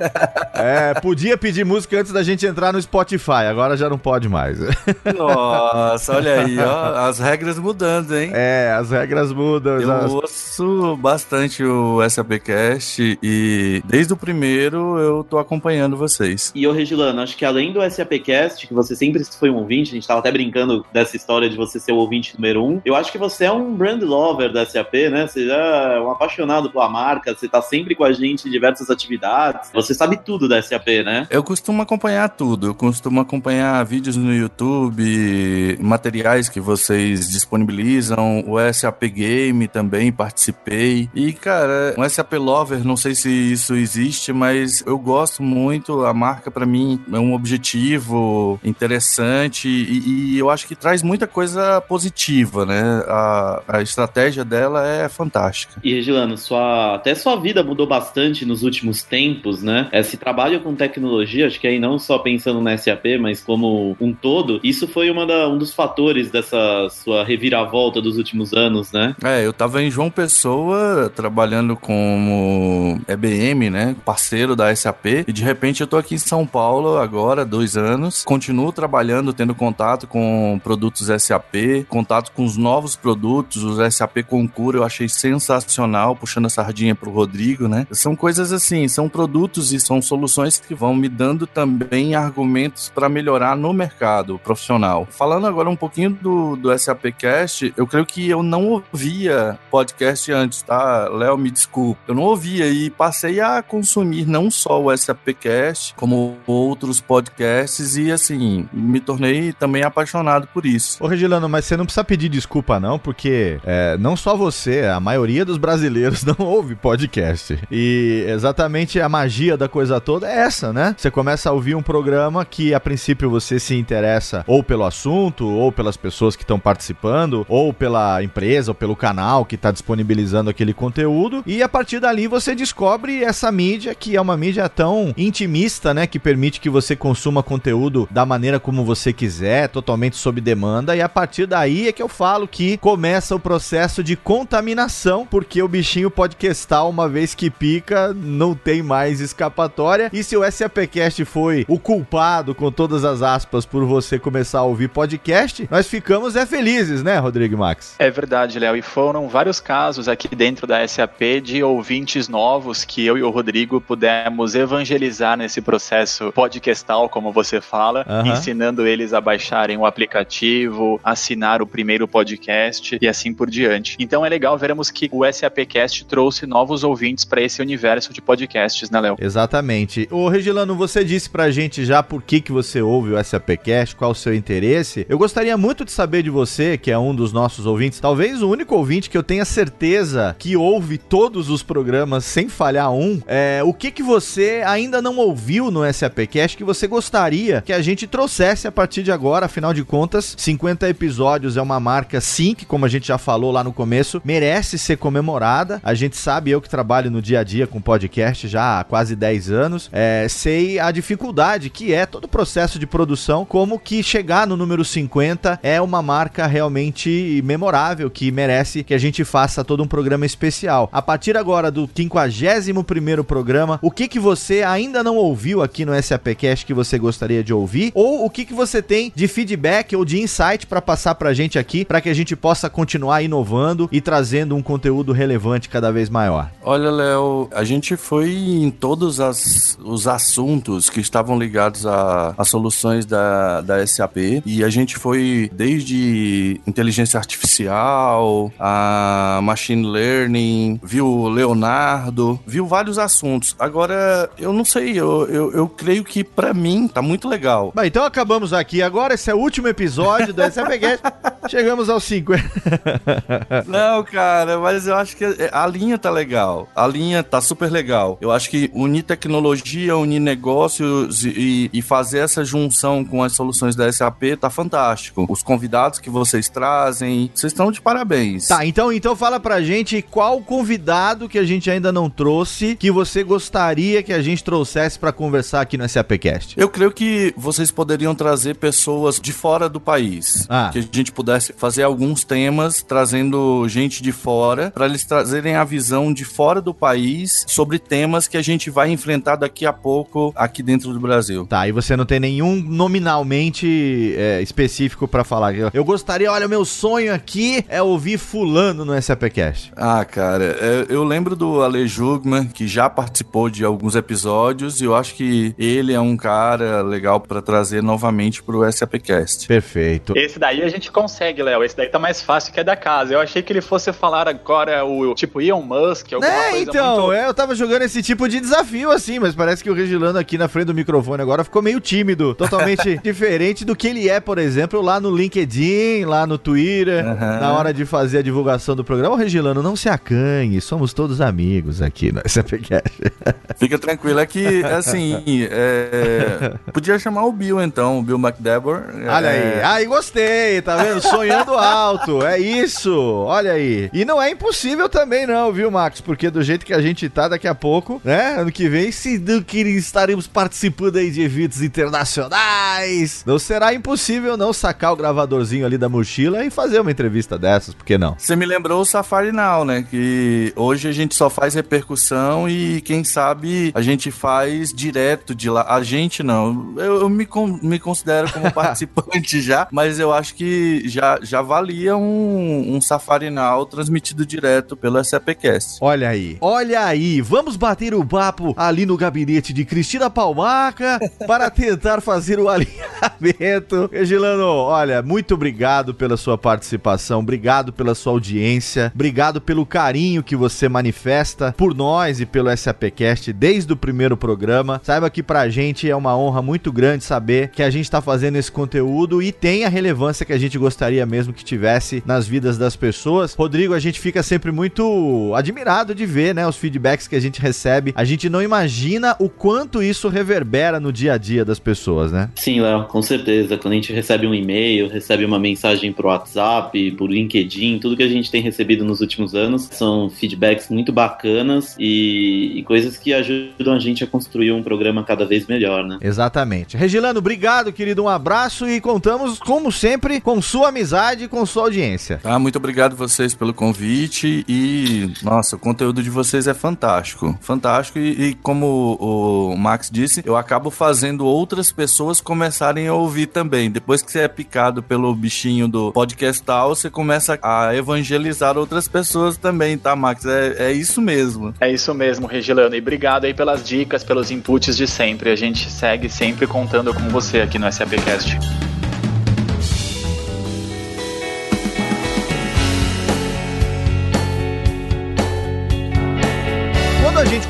É, podia pedir música antes da gente entrar no Spotify, agora já não pode mais. Nossa, olha aí, ó, as regras mudando, hein? É, as regras mudam. Eu as... ouço bastante o SAPcast e desde o primeiro eu tô acompanhando vocês. E ô Regilano, acho que além do SAPcast, que você sempre foi um ouvinte, a gente tava até brincando dessa história de você ser o ouvinte número um, eu acho que você é um brand lover da SAP, né? Você já é um apaixonado pela marca, marca, você tá sempre com a gente em diversas atividades. Você sabe tudo da SAP, né? Eu costumo acompanhar tudo. Eu costumo acompanhar vídeos no YouTube, materiais que vocês disponibilizam, o SAP Game também participei. E, cara, um SAP Lover, não sei se isso existe, mas eu gosto muito. A marca, para mim, é um objetivo interessante e, e, eu acho que traz muita coisa positiva, né? A, a estratégia dela é fantástica. E, Regilano, sua até sua vida mudou bastante nos últimos tempos, né? Esse trabalho com tecnologia, acho que aí não só pensando na SAP, mas como um todo, isso foi uma da, um dos fatores dessa sua reviravolta dos últimos anos, né? É, eu tava em João Pessoa trabalhando como EBM, né? Parceiro da SAP, e de repente eu tô aqui em São Paulo agora, dois anos, continuo trabalhando, tendo contato com produtos SAP, contato com os novos produtos, os SAP Concura, eu achei sensacional, puxando a sardinha para o Rodrigo, né? São coisas assim, são produtos e são soluções que vão me dando também argumentos para melhorar no mercado profissional. Falando agora um pouquinho do, do SAPcast, eu creio que eu não ouvia podcast antes, tá? Léo, me desculpe. Eu não ouvia e passei a consumir não só o SAPcast, como outros podcasts e assim, me tornei também apaixonado por isso. Ô Regilano, mas você não precisa pedir desculpa não, porque é, não só você, a maioria dos brasileiros não ouve podcast. E exatamente a magia da coisa toda é essa, né? Você começa a ouvir um programa que a princípio você se interessa ou pelo assunto, ou pelas pessoas que estão participando, ou pela empresa, ou pelo canal que está disponibilizando aquele conteúdo, e a partir dali você descobre essa mídia que é uma mídia tão intimista, né? Que permite que você consuma conteúdo da maneira como você quiser, totalmente sob demanda, e a partir daí é que eu falo que começa o processo de contaminação, porque o bichinho pode questar uma vez que pica, não tem mais escapatória. E se o SAPcast foi o culpado, com todas as aspas, por você começar a ouvir podcast, nós ficamos é felizes, né, Rodrigo Max? É verdade, Léo. E foram vários casos aqui dentro da SAP de ouvintes novos que eu e o Rodrigo pudemos evangelizar nesse processo podcastal, como você fala, uhum. ensinando eles a baixarem o aplicativo, assinar o primeiro podcast e assim por diante. Então é legal vermos que o SAPcast trouxe novos novos ouvintes para esse universo de podcasts, né, Léo? Exatamente. Ô, Regilano, você disse pra gente já por que, que você ouve o SAPcast, qual o seu interesse. Eu gostaria muito de saber de você, que é um dos nossos ouvintes, talvez o único ouvinte que eu tenha certeza que ouve todos os programas sem falhar um, é o que que você ainda não ouviu no SAPcast que você gostaria que a gente trouxesse a partir de agora, afinal de contas, 50 episódios é uma marca sim, que como a gente já falou lá no começo, merece ser comemorada. A gente sabe eu que trabalho no dia a dia com podcast já há quase 10 anos, é, sei a dificuldade que é todo o processo de produção, como que chegar no número 50 é uma marca realmente memorável, que merece que a gente faça todo um programa especial. A partir agora do 51º programa, o que que você ainda não ouviu aqui no SAPcast que você gostaria de ouvir? Ou o que que você tem de feedback ou de insight para passar pra gente aqui, para que a gente possa continuar inovando e trazendo um conteúdo relevante cada vez maior? Olha, Léo, a gente foi em todos as, os assuntos que estavam ligados a soluções da, da SAP e a gente foi desde inteligência artificial, a machine learning, viu Leonardo, viu vários assuntos. Agora, eu não sei, eu, eu, eu creio que para mim tá muito legal. Bom, então acabamos aqui agora, esse é o último episódio do SAPcast. Chegamos aos 50. não, cara, mas eu acho que a linha tá legal. A linha tá super legal. Eu acho que unir tecnologia, unir negócios e, e fazer essa junção com as soluções da SAP tá fantástico. Os convidados que vocês trazem, vocês estão de parabéns. Tá, então, então fala pra gente qual convidado que a gente ainda não trouxe que você gostaria que a gente trouxesse para conversar aqui no SAPcast. Eu creio que vocês poderiam trazer pessoas de fora do país. Ah. Que a gente pudesse fazer alguns temas trazendo gente de fora para eles trazerem a visão de fora do país sobre temas que a gente vai enfrentar daqui a pouco aqui dentro do Brasil. Tá, e você não tem nenhum nominalmente é, específico para falar. Eu gostaria, olha, meu sonho aqui é ouvir fulano no SAPcast. Ah, cara, é, eu lembro do Ale Jugman, que já participou de alguns episódios e eu acho que ele é um cara legal para trazer novamente pro SAPcast. Perfeito. Esse daí a gente consegue, Léo. Esse daí tá mais fácil que é da casa. Eu achei que ele fosse falar agora o tipo Elon Musk, alguma é, coisa então, muito... é, eu tava jogando esse tipo de desafio assim, mas parece que o Regilano aqui na frente do microfone agora ficou meio tímido, totalmente diferente do que ele é, por exemplo, lá no LinkedIn, lá no Twitter, uhum. na hora de fazer a divulgação do programa. Ô, Regilano, não se acanhe, somos todos amigos aqui no SAPcast. Fica tranquilo, é que, assim, é, podia chamar o Bill então, o Bill McDever. Olha é... aí, aí gostei, tá vendo? Sonhando alto, é isso, olha aí. E não é impossível também não, viu, Max? Porque do jeito que a gente tá daqui a pouco, né, ano que vem, se do que estaremos participando aí de eventos internacionais, não será impossível não sacar o gravadorzinho ali da mochila e fazer uma entrevista dessas, por que não? Você me lembrou o Safari Now, né, que hoje a gente só faz repercussão e quem sabe a gente faz direto de lá. A gente não, eu, eu me, me considero como participante já, mas eu acho que já, já valia um, um Safari Now transmitido direto pelo SAPcast. Olha aí, olha aí, vamos bater o papo ali no gabinete de Cristina Palmaca para tentar fazer o alinhamento. Regilano, olha, muito obrigado pela sua participação, obrigado pela sua audiência, obrigado pelo carinho que você manifesta por nós e pelo SAPcast desde o primeiro programa. Saiba que pra gente é uma honra muito grande saber que a gente tá fazendo esse conteúdo e tem a relevância que a gente gostaria mesmo que tivesse nas vidas das pessoas. Rodrigo, a gente fica sempre muito admirado de ver, né, os feedbacks que a gente recebe. A gente não imagina o quanto isso reverbera no dia a dia das pessoas, né? Sim, Léo, com certeza. Quando a gente recebe um e-mail, recebe uma mensagem pro WhatsApp, por LinkedIn, tudo que a gente tem recebido nos últimos anos são feedbacks muito bacanas e, e coisas que ajudam a gente a construir um programa cada vez melhor, né? Exatamente. Regilano, obrigado, querido. Um abraço e contamos, como sempre, com sua amizade e com sua audiência. Ah, muito obrigado vocês pelo convite e, nossa, o conteúdo de vocês é fantástico. Fantástico e, e como o Max disse, eu acabo fazendo outras pessoas começarem a ouvir também. Depois que você é picado pelo bichinho do podcastal, você começa a evangelizar outras pessoas também, tá, Max? É, é isso mesmo. É isso mesmo, Regilano. E obrigado aí pelas dicas, pelos inputs de sempre. A gente segue sempre contando com você aqui no SAPcast.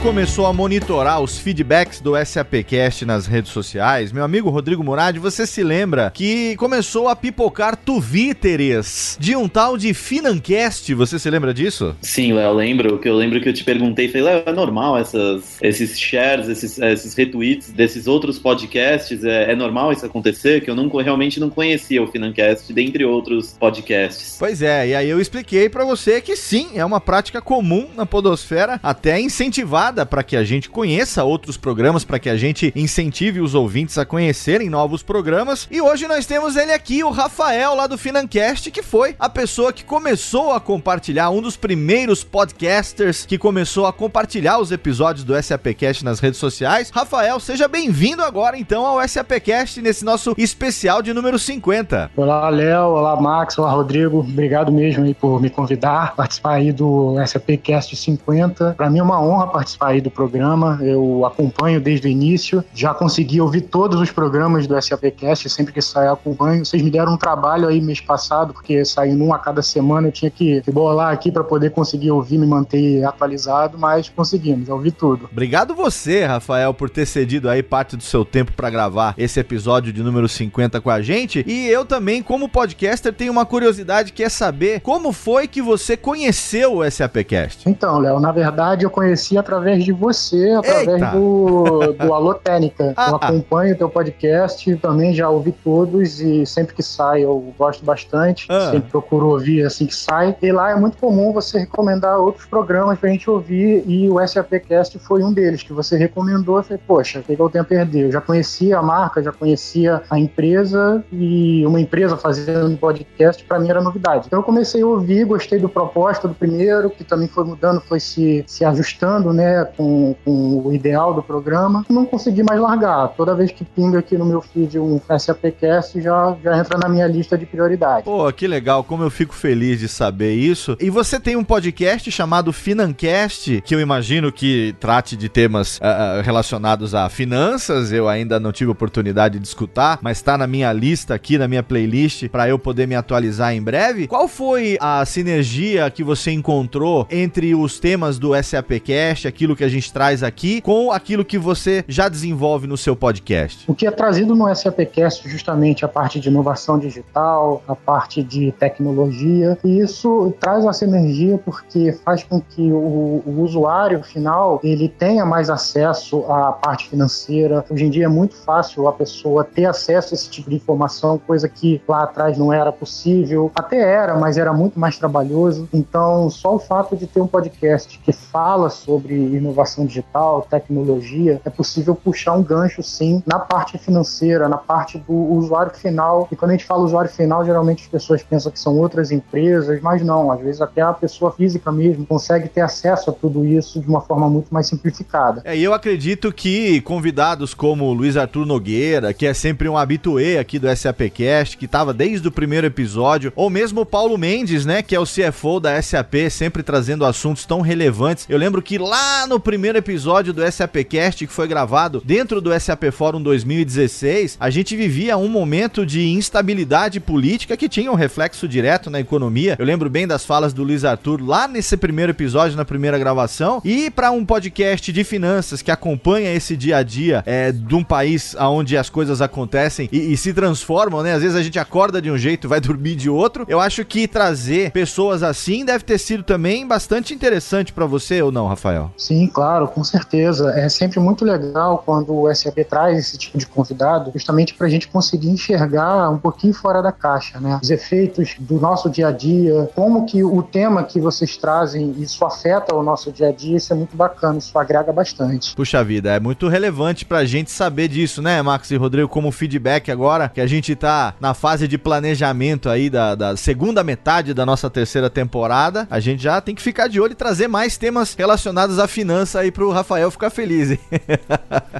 Começou a monitorar os feedbacks do SAPcast nas redes sociais, meu amigo Rodrigo Murad, você se lembra que começou a pipocar twitteres de um tal de Financast, você se lembra disso? Sim, Léo, lembro, que eu lembro que eu te perguntei, falei, Léo, é normal essas, esses shares, esses, esses retweets desses outros podcasts, é, é normal isso acontecer? Que eu não, realmente não conhecia o Financast, dentre outros podcasts. Pois é, e aí eu expliquei para você que sim, é uma prática comum na podosfera, até incentivar para que a gente conheça outros programas, para que a gente incentive os ouvintes a conhecerem novos programas. E hoje nós temos ele aqui, o Rafael, lá do Financast, que foi a pessoa que começou a compartilhar, um dos primeiros podcasters que começou a compartilhar os episódios do SAPcast nas redes sociais. Rafael, seja bem-vindo agora então ao SAPcast nesse nosso especial de número 50. Olá, Léo, olá, Max, olá, Rodrigo. Obrigado mesmo aí por me convidar, participar aí do SAPcast 50. Para mim é uma honra participar aí do programa. Eu acompanho desde o início, já consegui ouvir todos os programas do SAPcast, sempre que sair acompanho. Vocês me deram um trabalho aí mês passado, porque saindo um a cada semana eu tinha que, que bolar aqui para poder conseguir ouvir, me manter atualizado, mas conseguimos, já ouvi tudo. Obrigado você, Rafael, por ter cedido aí parte do seu tempo para gravar esse episódio de número 50 com a gente. E eu também, como podcaster, tenho uma curiosidade que é saber como foi que você conheceu o SAPcast. Então, Léo, na verdade eu conheci através de você, através do, do Alô Técnica. Ah, eu acompanho o teu podcast, também já ouvi todos e sempre que sai eu gosto bastante. Ah. Sempre procuro ouvir assim que sai. E lá é muito comum você recomendar outros programas pra gente ouvir e o SAPcast foi um deles que você recomendou. Eu falei, poxa, o que eu tenho a perder? Eu já conhecia a marca, já conhecia a empresa e uma empresa fazendo podcast para mim era novidade. Então eu comecei a ouvir, gostei do proposta do primeiro, que também foi mudando, foi se, se ajustando, né, com, com o ideal do programa. Não consegui mais largar. Toda vez que pinga aqui no meu feed um SAPcast, já, já entra na minha lista de prioridades. Pô, que legal, como eu fico feliz de saber isso. E você tem um podcast chamado Financast, que eu imagino que trate de temas uh, relacionados a finanças. Eu ainda não tive oportunidade de escutar, mas está na minha lista aqui, na minha playlist, para eu poder me atualizar em breve. Qual foi a sinergia que você encontrou entre os temas do SAPcast, aquilo que a gente traz aqui, com aquilo que você já desenvolve no seu podcast? O que é trazido no SAPcast justamente a parte de inovação digital, a parte de tecnologia, e isso traz uma sinergia porque faz com que o, o usuário final ele tenha mais acesso à parte financeira. Hoje em dia é muito fácil a pessoa ter acesso a esse tipo de informação, coisa que lá atrás não era possível. Até era, mas era muito mais trabalhoso. Então, só o fato de ter um podcast que fala sobre inovação digital, tecnologia, é possível puxar um gancho sim na parte financeira, na parte do usuário final. E quando a gente fala usuário final, geralmente as pessoas pensam que são outras empresas, mas não, às vezes até a pessoa física mesmo consegue ter acesso a tudo isso de uma forma muito mais simplificada. É, e eu acredito que convidados como Luiz Arthur Nogueira, que é sempre um habituê aqui do SAPcast, que estava desde o primeiro episódio, ou mesmo o Paulo Mendes, né, que é o CFO da SAP, sempre trazendo assuntos tão relevantes. Eu lembro que lá no primeiro episódio do SAPcast, que foi gravado dentro do SAP Fórum 2016, a gente vivia um momento de instabilidade política que tinha um reflexo direto na economia. Eu lembro bem das falas do Luiz Arthur lá nesse primeiro episódio, na primeira gravação. E para um podcast de finanças que acompanha esse dia a dia é, de um país onde as coisas acontecem e, e se transformam, né? Às vezes a gente acorda de um jeito e vai dormir de outro. Eu acho que trazer pessoas assim deve ter sido também bastante interessante para você ou não, Rafael? Sim, claro, com certeza. É sempre muito legal quando o SAP traz esse tipo de convidado, justamente para a gente conseguir enxergar um pouquinho fora da caixa, né? Os efeitos do nosso dia a dia, como que o tema que vocês trazem, isso afeta o nosso dia a dia, isso é muito bacana, isso agrega bastante. Puxa vida, é muito relevante pra gente saber disso, né, Max e Rodrigo, como feedback agora, que a gente tá na fase de planejamento aí da, da segunda metade da nossa terceira temporada, a gente já tem que ficar de olho e trazer mais temas relacionados à finança aí pro Rafael ficar feliz?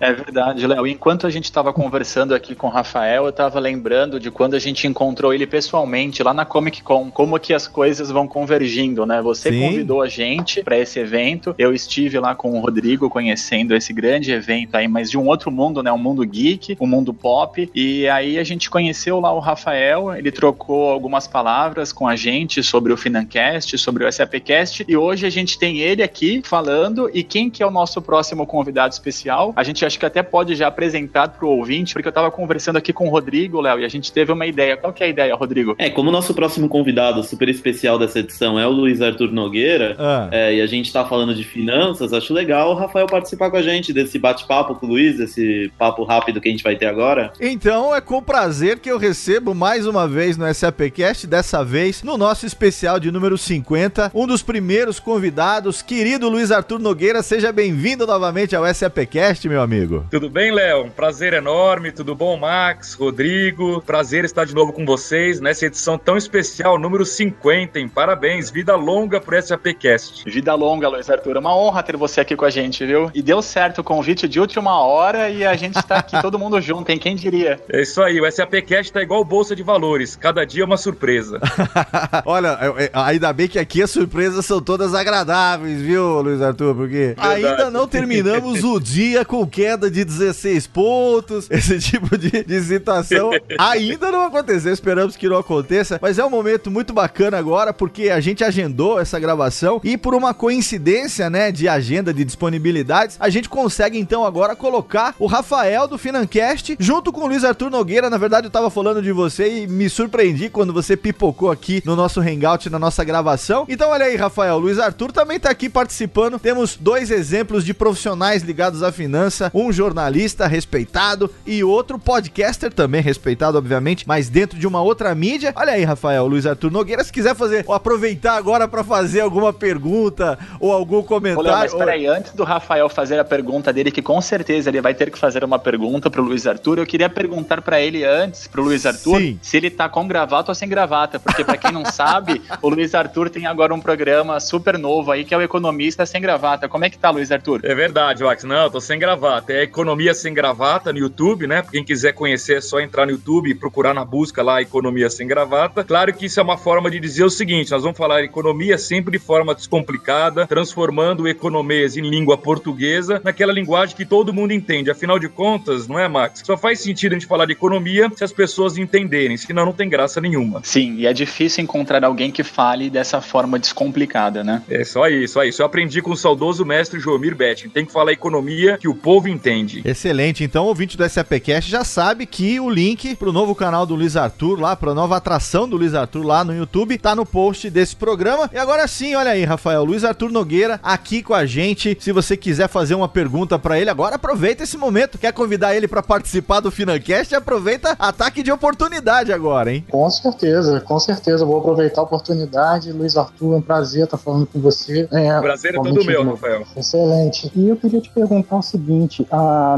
É verdade, Léo. Enquanto a gente tava conversando aqui com o Rafael, eu tava lembrando de quando a gente encontrou ele pessoalmente lá na Comic Con, como que as coisas vão convergindo, né? Você Sim. convidou a gente para esse evento, eu estive lá com o Rodrigo conhecendo esse grande evento aí, mas de um outro mundo, né? Um mundo geek, um mundo pop, e aí a gente conheceu lá o Rafael, ele trocou algumas palavras com a gente sobre o Financast, sobre o SAPcast, e hoje a gente tem ele aqui falando, e quem que é o nosso próximo convidado especial? A gente acho que até pode já apresentar pro ouvinte, porque eu tava conversando aqui com o Rodrigo, Léo, e a gente teve uma ideia. Qual que é a ideia, Rodrigo? É, como o nosso próximo convidado super especial dessa edição é o Luiz Arthur Nogueira, ah. é, e a gente tá falando de finanças, acho legal o Rafael participar com a gente desse bate-papo com o Luiz, desse papo rápido que a gente vai ter agora. Então é com prazer que eu recebo mais uma vez no SAPcast, dessa vez no nosso especial de número 50, um dos primeiros convidados, querido Luiz Arthur Arthur Nogueira, seja bem-vindo novamente ao SAPcast, meu amigo. Tudo bem, Léo? Um prazer enorme. Tudo bom, Max, Rodrigo? Prazer estar de novo com vocês nessa edição tão especial, número 50. Hein? Parabéns, vida longa pro SAPcast. Vida longa, Luiz Arthur. É uma honra ter você aqui com a gente, viu? E deu certo o convite de última hora e a gente está aqui todo mundo junto, hein? Quem diria? É isso aí, o SAPcast tá igual bolsa de valores, cada dia é uma surpresa. Olha, ainda bem que aqui as surpresas são todas agradáveis, viu, Luiz Arthur? Porque Verdade. ainda não terminamos o dia com queda de 16 pontos, esse tipo de, de situação ainda não aconteceu, esperamos que não aconteça, mas é um momento muito bacana agora, porque a gente agendou essa gravação e por uma coincidência, né, de agenda de disponibilidades, a gente consegue então agora colocar o Rafael do Financast junto com o Luiz Arthur Nogueira, na verdade eu tava falando de você e me surpreendi quando você pipocou aqui no nosso hangout, na nossa gravação. Então olha aí, Rafael, Luiz Arthur também tá aqui participando. Temos dois exemplos de profissionais ligados à finança, um jornalista respeitado e outro podcaster também respeitado, obviamente, mas dentro de uma outra mídia. Olha aí, Rafael, Luiz Arthur Nogueira, se quiser fazer ou aproveitar agora para fazer alguma pergunta ou algum comentário. Olha, mas peraí, antes do Rafael fazer a pergunta dele, que com certeza ele vai ter que fazer uma pergunta pro Luiz Arthur, eu queria perguntar para ele antes, pro Luiz Arthur, Sim. se ele tá com gravata ou sem gravata, porque para quem não sabe, o Luiz Arthur tem agora um programa super novo aí que é o Economista Sem Gravata. Como é que tá, Luiz Arthur? É verdade, Max. Não, eu tô sem gravata. É Economia Sem Gravata no YouTube, né? Quem quiser conhecer é só entrar no YouTube e procurar na busca lá Economia Sem Gravata. Claro que isso é uma forma de dizer o seguinte: nós vamos falar economia sempre de forma descomplicada, transformando economias em língua portuguesa naquela linguagem que todo mundo entende. Afinal de contas, não é, Max? Só faz sentido a gente falar de economia se as pessoas entenderem, senão não tem graça nenhuma. Sim, e é difícil encontrar alguém que fale dessa forma descomplicada, né? É só isso, só isso. Eu aprendi com o saudoso mestre Jomir Betting. Tem que falar economia que o povo entende. Excelente. Então, o ouvinte do SAPcast já sabe que o link pro novo canal do Luiz Arthur, lá, pra nova atração do Luiz Arthur lá no YouTube, tá no post desse programa. E agora sim, olha aí, Rafael, Luiz Arthur Nogueira aqui com a gente. Se você quiser fazer uma pergunta para ele agora, aproveita esse momento. Quer convidar ele para participar do Financast? Aproveita ataque de oportunidade agora, hein? Com certeza, com certeza. Vou aproveitar a oportunidade. Luiz Arthur, é um prazer estar falando com você. É, prazer é todo meu, Rafael. Excelente. E eu queria te perguntar o seguinte: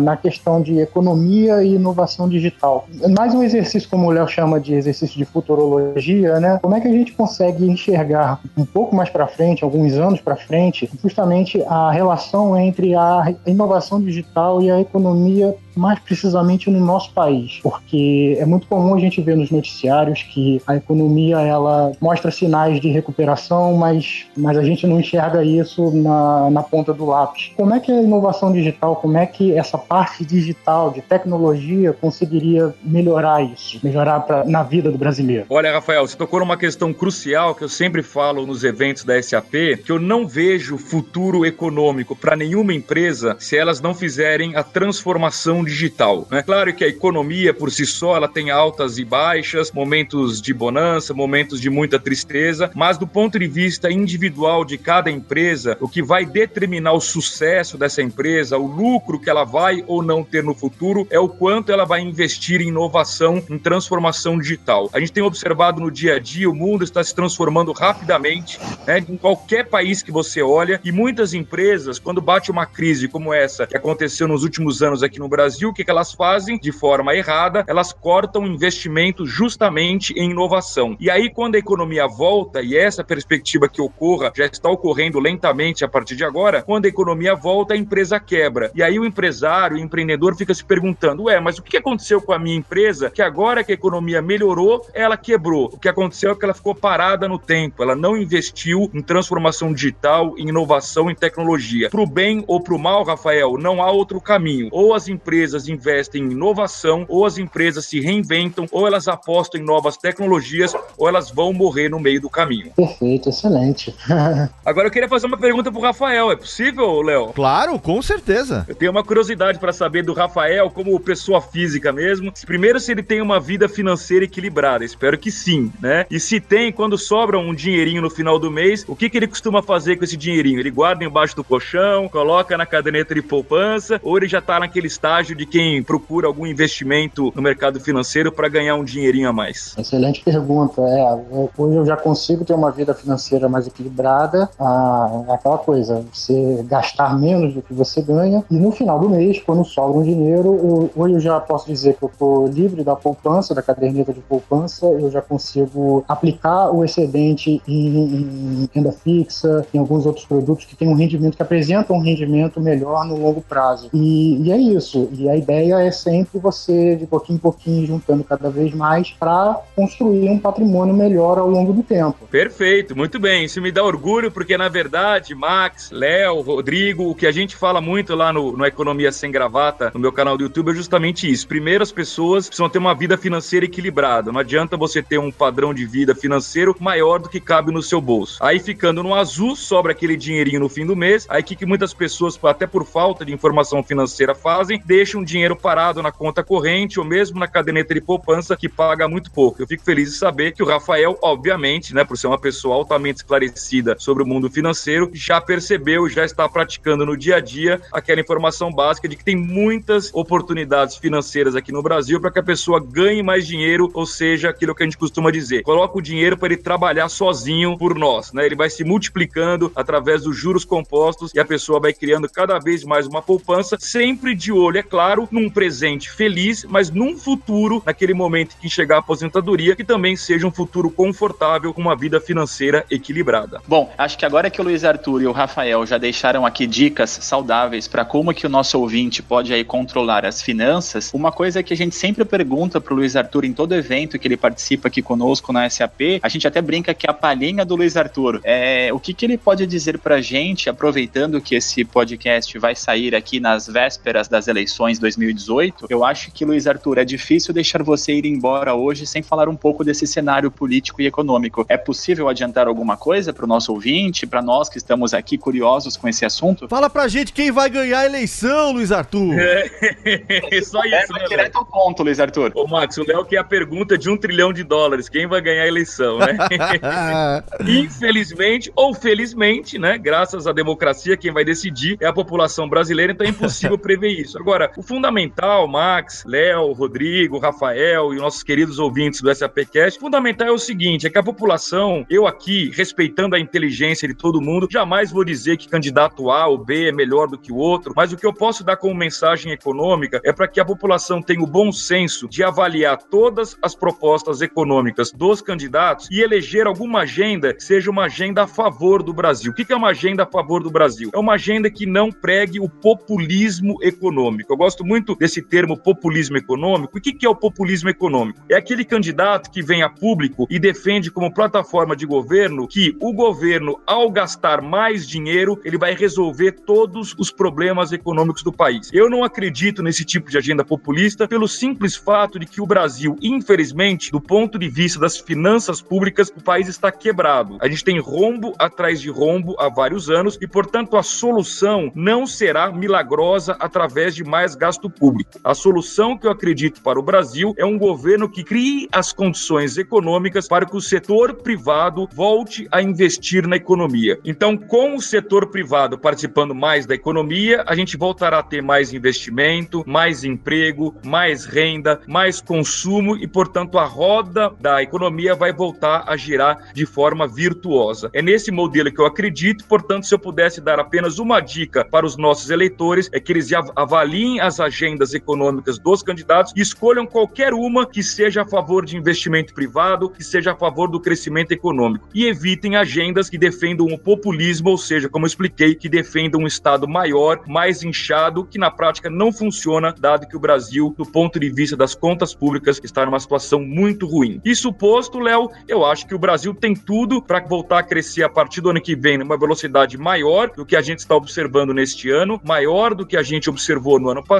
na questão de economia e inovação digital. Mais um exercício, como o Léo chama de exercício de futurologia, né? Como é que a gente consegue enxergar um pouco mais para frente, alguns anos para frente, justamente a relação entre a inovação digital e a economia mais precisamente no nosso país, porque é muito comum a gente ver nos noticiários que a economia ela mostra sinais de recuperação, mas, mas a gente não enxerga isso na, na ponta do lápis. Como é que a inovação digital, como é que essa parte digital, de tecnologia, conseguiria melhorar isso, melhorar pra, na vida do brasileiro? Olha, Rafael, você tocou numa questão crucial que eu sempre falo nos eventos da SAP, que eu não vejo futuro econômico para nenhuma empresa se elas não fizerem a transformação digital. É claro que a economia por si só ela tem altas e baixas, momentos de bonança, momentos de muita tristeza, mas do ponto de vista individual de cada empresa, o que vai determinar o sucesso dessa empresa, o lucro que ela vai ou não ter no futuro, é o quanto ela vai investir em inovação, em transformação digital. A gente tem observado no dia a dia, o mundo está se transformando rapidamente, né, em qualquer país que você olha, e muitas empresas, quando bate uma crise como essa que aconteceu nos últimos anos aqui no Brasil, Brasil, o que, elas fazem de forma errada? Elas cortam investimento justamente em inovação. E aí, quando a economia volta, e essa perspectiva que ocorra já está ocorrendo lentamente a partir de agora, quando a economia volta, a empresa quebra. E aí o empresário, o empreendedor fica se perguntando: ué, mas o que aconteceu com a minha empresa que agora que a economia melhorou, ela quebrou? O que aconteceu é que ela ficou parada no tempo, ela não investiu em transformação digital, em inovação, em tecnologia. Para o bem ou para o mal, Rafael, não há outro caminho. Ou as empresas empresas investem em inovação, ou as empresas se reinventam, ou elas apostam em novas tecnologias, ou elas vão morrer no meio do caminho. Perfeito, excelente. Agora eu queria fazer uma pergunta pro Rafael, é possível, Léo? Claro, com certeza. Eu tenho uma curiosidade para saber do Rafael, como pessoa física mesmo. Primeiro, se ele tem uma vida financeira equilibrada, espero que sim, né? E se tem, quando sobra um dinheirinho no final do mês, o que, que ele costuma fazer com esse dinheirinho? Ele guarda embaixo do colchão, coloca na caderneta de poupança, ou ele já tá naquele estágio de quem procura algum investimento no mercado financeiro para ganhar um dinheirinho a mais? Excelente pergunta. É, hoje eu já consigo ter uma vida financeira mais equilibrada. Ah, é aquela coisa, você gastar menos do que você ganha e no final do mês, quando sobra um dinheiro, eu, hoje eu já posso dizer que eu estou livre da poupança, da caderneta de poupança, eu já consigo aplicar o excedente em, em renda fixa, em alguns outros produtos que têm um rendimento, que apresentam um rendimento melhor no longo prazo. E, e é isso. E a ideia é sempre você, de pouquinho em pouquinho, juntando cada vez mais para construir um patrimônio melhor ao longo do tempo. Perfeito, muito bem. Isso me dá orgulho, porque na verdade, Max, Léo, Rodrigo, o que a gente fala muito lá no, no Economia Sem Gravata, no meu canal do YouTube, é justamente isso. Primeiro, as pessoas precisam ter uma vida financeira equilibrada. Não adianta você ter um padrão de vida financeiro maior do que cabe no seu bolso. Aí ficando no azul, sobra aquele dinheirinho no fim do mês. Aí que, que muitas pessoas, até por falta de informação financeira, fazem? O dinheiro parado na conta corrente ou mesmo na caderneta de poupança que paga muito pouco. Eu fico feliz de saber que o Rafael, obviamente, né, por ser uma pessoa altamente esclarecida sobre o mundo financeiro, já percebeu, já está praticando no dia a dia aquela informação básica de que tem muitas oportunidades financeiras aqui no Brasil para que a pessoa ganhe mais dinheiro, ou seja, aquilo que a gente costuma dizer, coloca o dinheiro para ele trabalhar sozinho por nós, né? Ele vai se multiplicando através dos juros compostos e a pessoa vai criando cada vez mais uma poupança, sempre de olho, é claro, num presente feliz, mas num futuro, naquele momento que chegar a aposentadoria, que também seja um futuro confortável com uma vida financeira equilibrada. Bom, acho que agora que o Luiz Arthur e o Rafael já deixaram aqui dicas saudáveis para como que o nosso ouvinte pode aí controlar as finanças, uma coisa que a gente sempre pergunta pro Luiz Arthur em todo evento que ele participa aqui conosco na SAP, a gente até brinca que a palhinha do Luiz Arthur. É, o que, que ele pode dizer pra gente, aproveitando que esse podcast vai sair aqui nas vésperas das eleições 2018, eu acho que, Luiz Arthur, é difícil deixar você ir embora hoje sem falar um pouco desse cenário político e econômico. É possível adiantar alguma coisa para o nosso ouvinte, para nós que estamos aqui curiosos com esse assunto? Fala pra gente quem vai ganhar a eleição, Luiz Arthur. É, só isso, é, né, direto ao ponto, Luiz Arthur. Ô, Max, o Léo que é a pergunta de um trilhão de dólares. Quem vai ganhar a eleição, né? Infelizmente, ou felizmente, né? Graças à democracia, quem vai decidir é a população brasileira, então é impossível prever isso. Agora, o fundamental, Max, Léo, Rodrigo, Rafael e nossos queridos ouvintes do SAPcast, fundamental é o seguinte: é que a população, eu aqui, respeitando a inteligência de todo mundo, jamais vou dizer que candidato A ou B é melhor do que o outro, mas o que eu posso dar como mensagem econômica é para que a população tenha o bom senso de avaliar todas as propostas econômicas dos candidatos e eleger alguma agenda que seja uma agenda a favor do Brasil. O que é uma agenda a favor do Brasil? É uma agenda que não pregue o populismo econômico. Eu gosto muito desse termo populismo econômico. O que é o populismo econômico? É aquele candidato que vem a público e defende como plataforma de governo que o governo, ao gastar mais dinheiro, ele vai resolver todos os problemas econômicos do país. Eu não acredito nesse tipo de agenda populista pelo simples fato de que o Brasil, infelizmente, do ponto de vista das finanças públicas, o país está quebrado. A gente tem rombo atrás de rombo há vários anos e, portanto, a solução não será milagrosa através de mais gasto público. A solução que eu acredito para o Brasil é um governo que crie as condições econômicas para que o setor privado volte a investir na economia. Então, com o setor privado participando mais da economia, a gente voltará a ter mais investimento, mais emprego, mais renda, mais consumo e, portanto, a roda da economia vai voltar a girar de forma virtuosa. É nesse modelo que eu acredito, portanto, se eu pudesse dar apenas uma dica para os nossos eleitores, é que eles avaliem as agendas econômicas dos candidatos e escolham qualquer uma que seja a favor de investimento privado, que seja a favor do crescimento econômico. E evitem agendas que defendam o populismo, ou seja, como eu expliquei, que defendam um Estado maior, mais inchado, que na prática não funciona, dado que o Brasil, do ponto de vista das contas públicas, está numa situação muito ruim. Isso posto, Léo, eu acho que o Brasil tem tudo para voltar a crescer a partir do ano que vem numa velocidade maior do que a gente está observando neste ano, maior do que a gente observou no ano passado,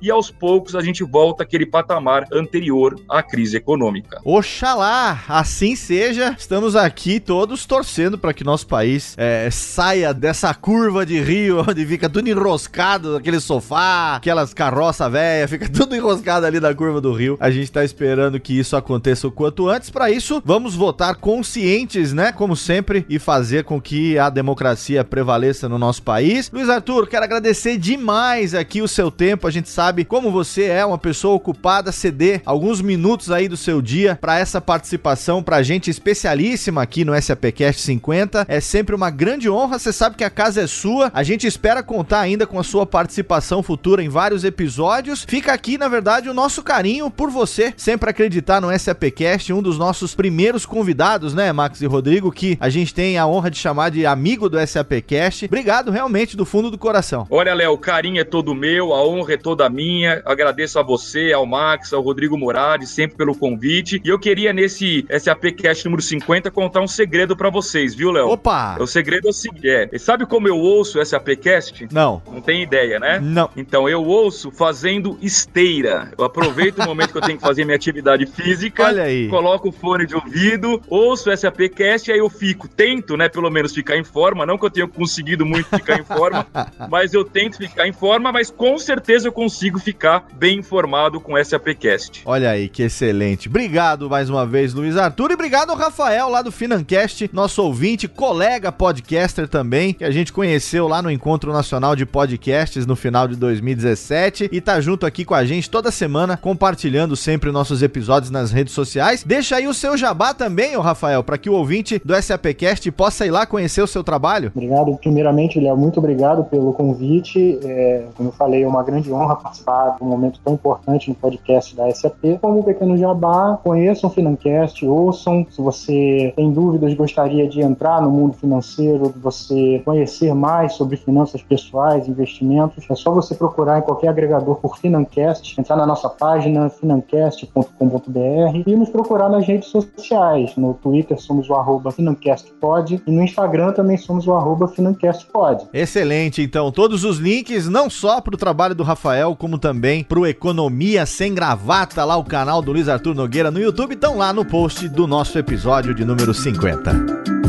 e aos poucos a gente volta àquele patamar anterior à crise econômica. Oxalá, assim seja. Estamos aqui todos torcendo para que nosso país é, saia dessa curva de rio onde fica tudo enroscado, aquele sofá, aquelas carroças velhas, fica tudo enroscado ali na curva do rio. A gente tá esperando que isso aconteça o quanto antes. Para isso, vamos votar conscientes, né? Como sempre, e fazer com que a democracia prevaleça no nosso país. Luiz Arthur, quero agradecer demais aqui o seu tempo tempo, a gente sabe como você é uma pessoa ocupada, ceder alguns minutos aí do seu dia para essa participação pra gente especialíssima aqui no SAPcast 50. É sempre uma grande honra, você sabe que a casa é sua. A gente espera contar ainda com a sua participação futura em vários episódios. Fica aqui, na verdade, o nosso carinho por você, sempre acreditar no SAPcast, um dos nossos primeiros convidados, né, Max e Rodrigo, que a gente tem a honra de chamar de amigo do SAPcast. Obrigado realmente do fundo do coração. Olha, Léo, o carinho é todo meu, a honra é toda minha. Agradeço a você, ao Max, ao Rodrigo Moradi, sempre pelo convite. E eu queria, nesse SAPcast número 50, contar um segredo para vocês, viu, Léo? Opa! O segredo é o seguinte: é, sabe como eu ouço o SAPcast? Não. Não tem ideia, né? Não. Então, eu ouço fazendo esteira. Eu aproveito o momento que eu tenho que fazer minha atividade física. Olha aí. Coloco o fone de ouvido, ouço o SAPcast, aí eu fico, tento, né, pelo menos ficar em forma. Não que eu tenha conseguido muito ficar em forma, mas eu tento ficar em forma, mas com certeza eu consigo ficar bem informado com o SAPcast. Olha aí, que excelente. Obrigado mais uma vez, Luiz Arthur, e obrigado ao Rafael lá do Financast, nosso ouvinte, colega podcaster também, que a gente conheceu lá no Encontro Nacional de Podcasts no final de 2017 e tá junto aqui com a gente toda semana, compartilhando sempre nossos episódios nas redes sociais. Deixa aí o seu jabá também, ô Rafael, para que o ouvinte do SAPcast possa ir lá conhecer o seu trabalho. Obrigado, primeiramente, Léo, muito obrigado pelo convite. É, como eu falei, é uma grande honra participar de um momento tão importante no podcast da SAP. Como um pequeno jabá, conheçam o Financast, ouçam. Se você tem dúvidas, gostaria de entrar no mundo financeiro, de você conhecer mais sobre finanças pessoais, investimentos, é só você procurar em qualquer agregador por Financast, entrar na nossa página financast.com.br e nos procurar nas redes sociais. No Twitter somos o arroba FinancastPod e no Instagram também somos o arroba FinancastPod. Excelente, então todos os links, não só para o trabalho do Rafael, como também para o Economia Sem Gravata, lá o canal do Luiz Arthur Nogueira no YouTube, estão lá no post do nosso episódio de número 50.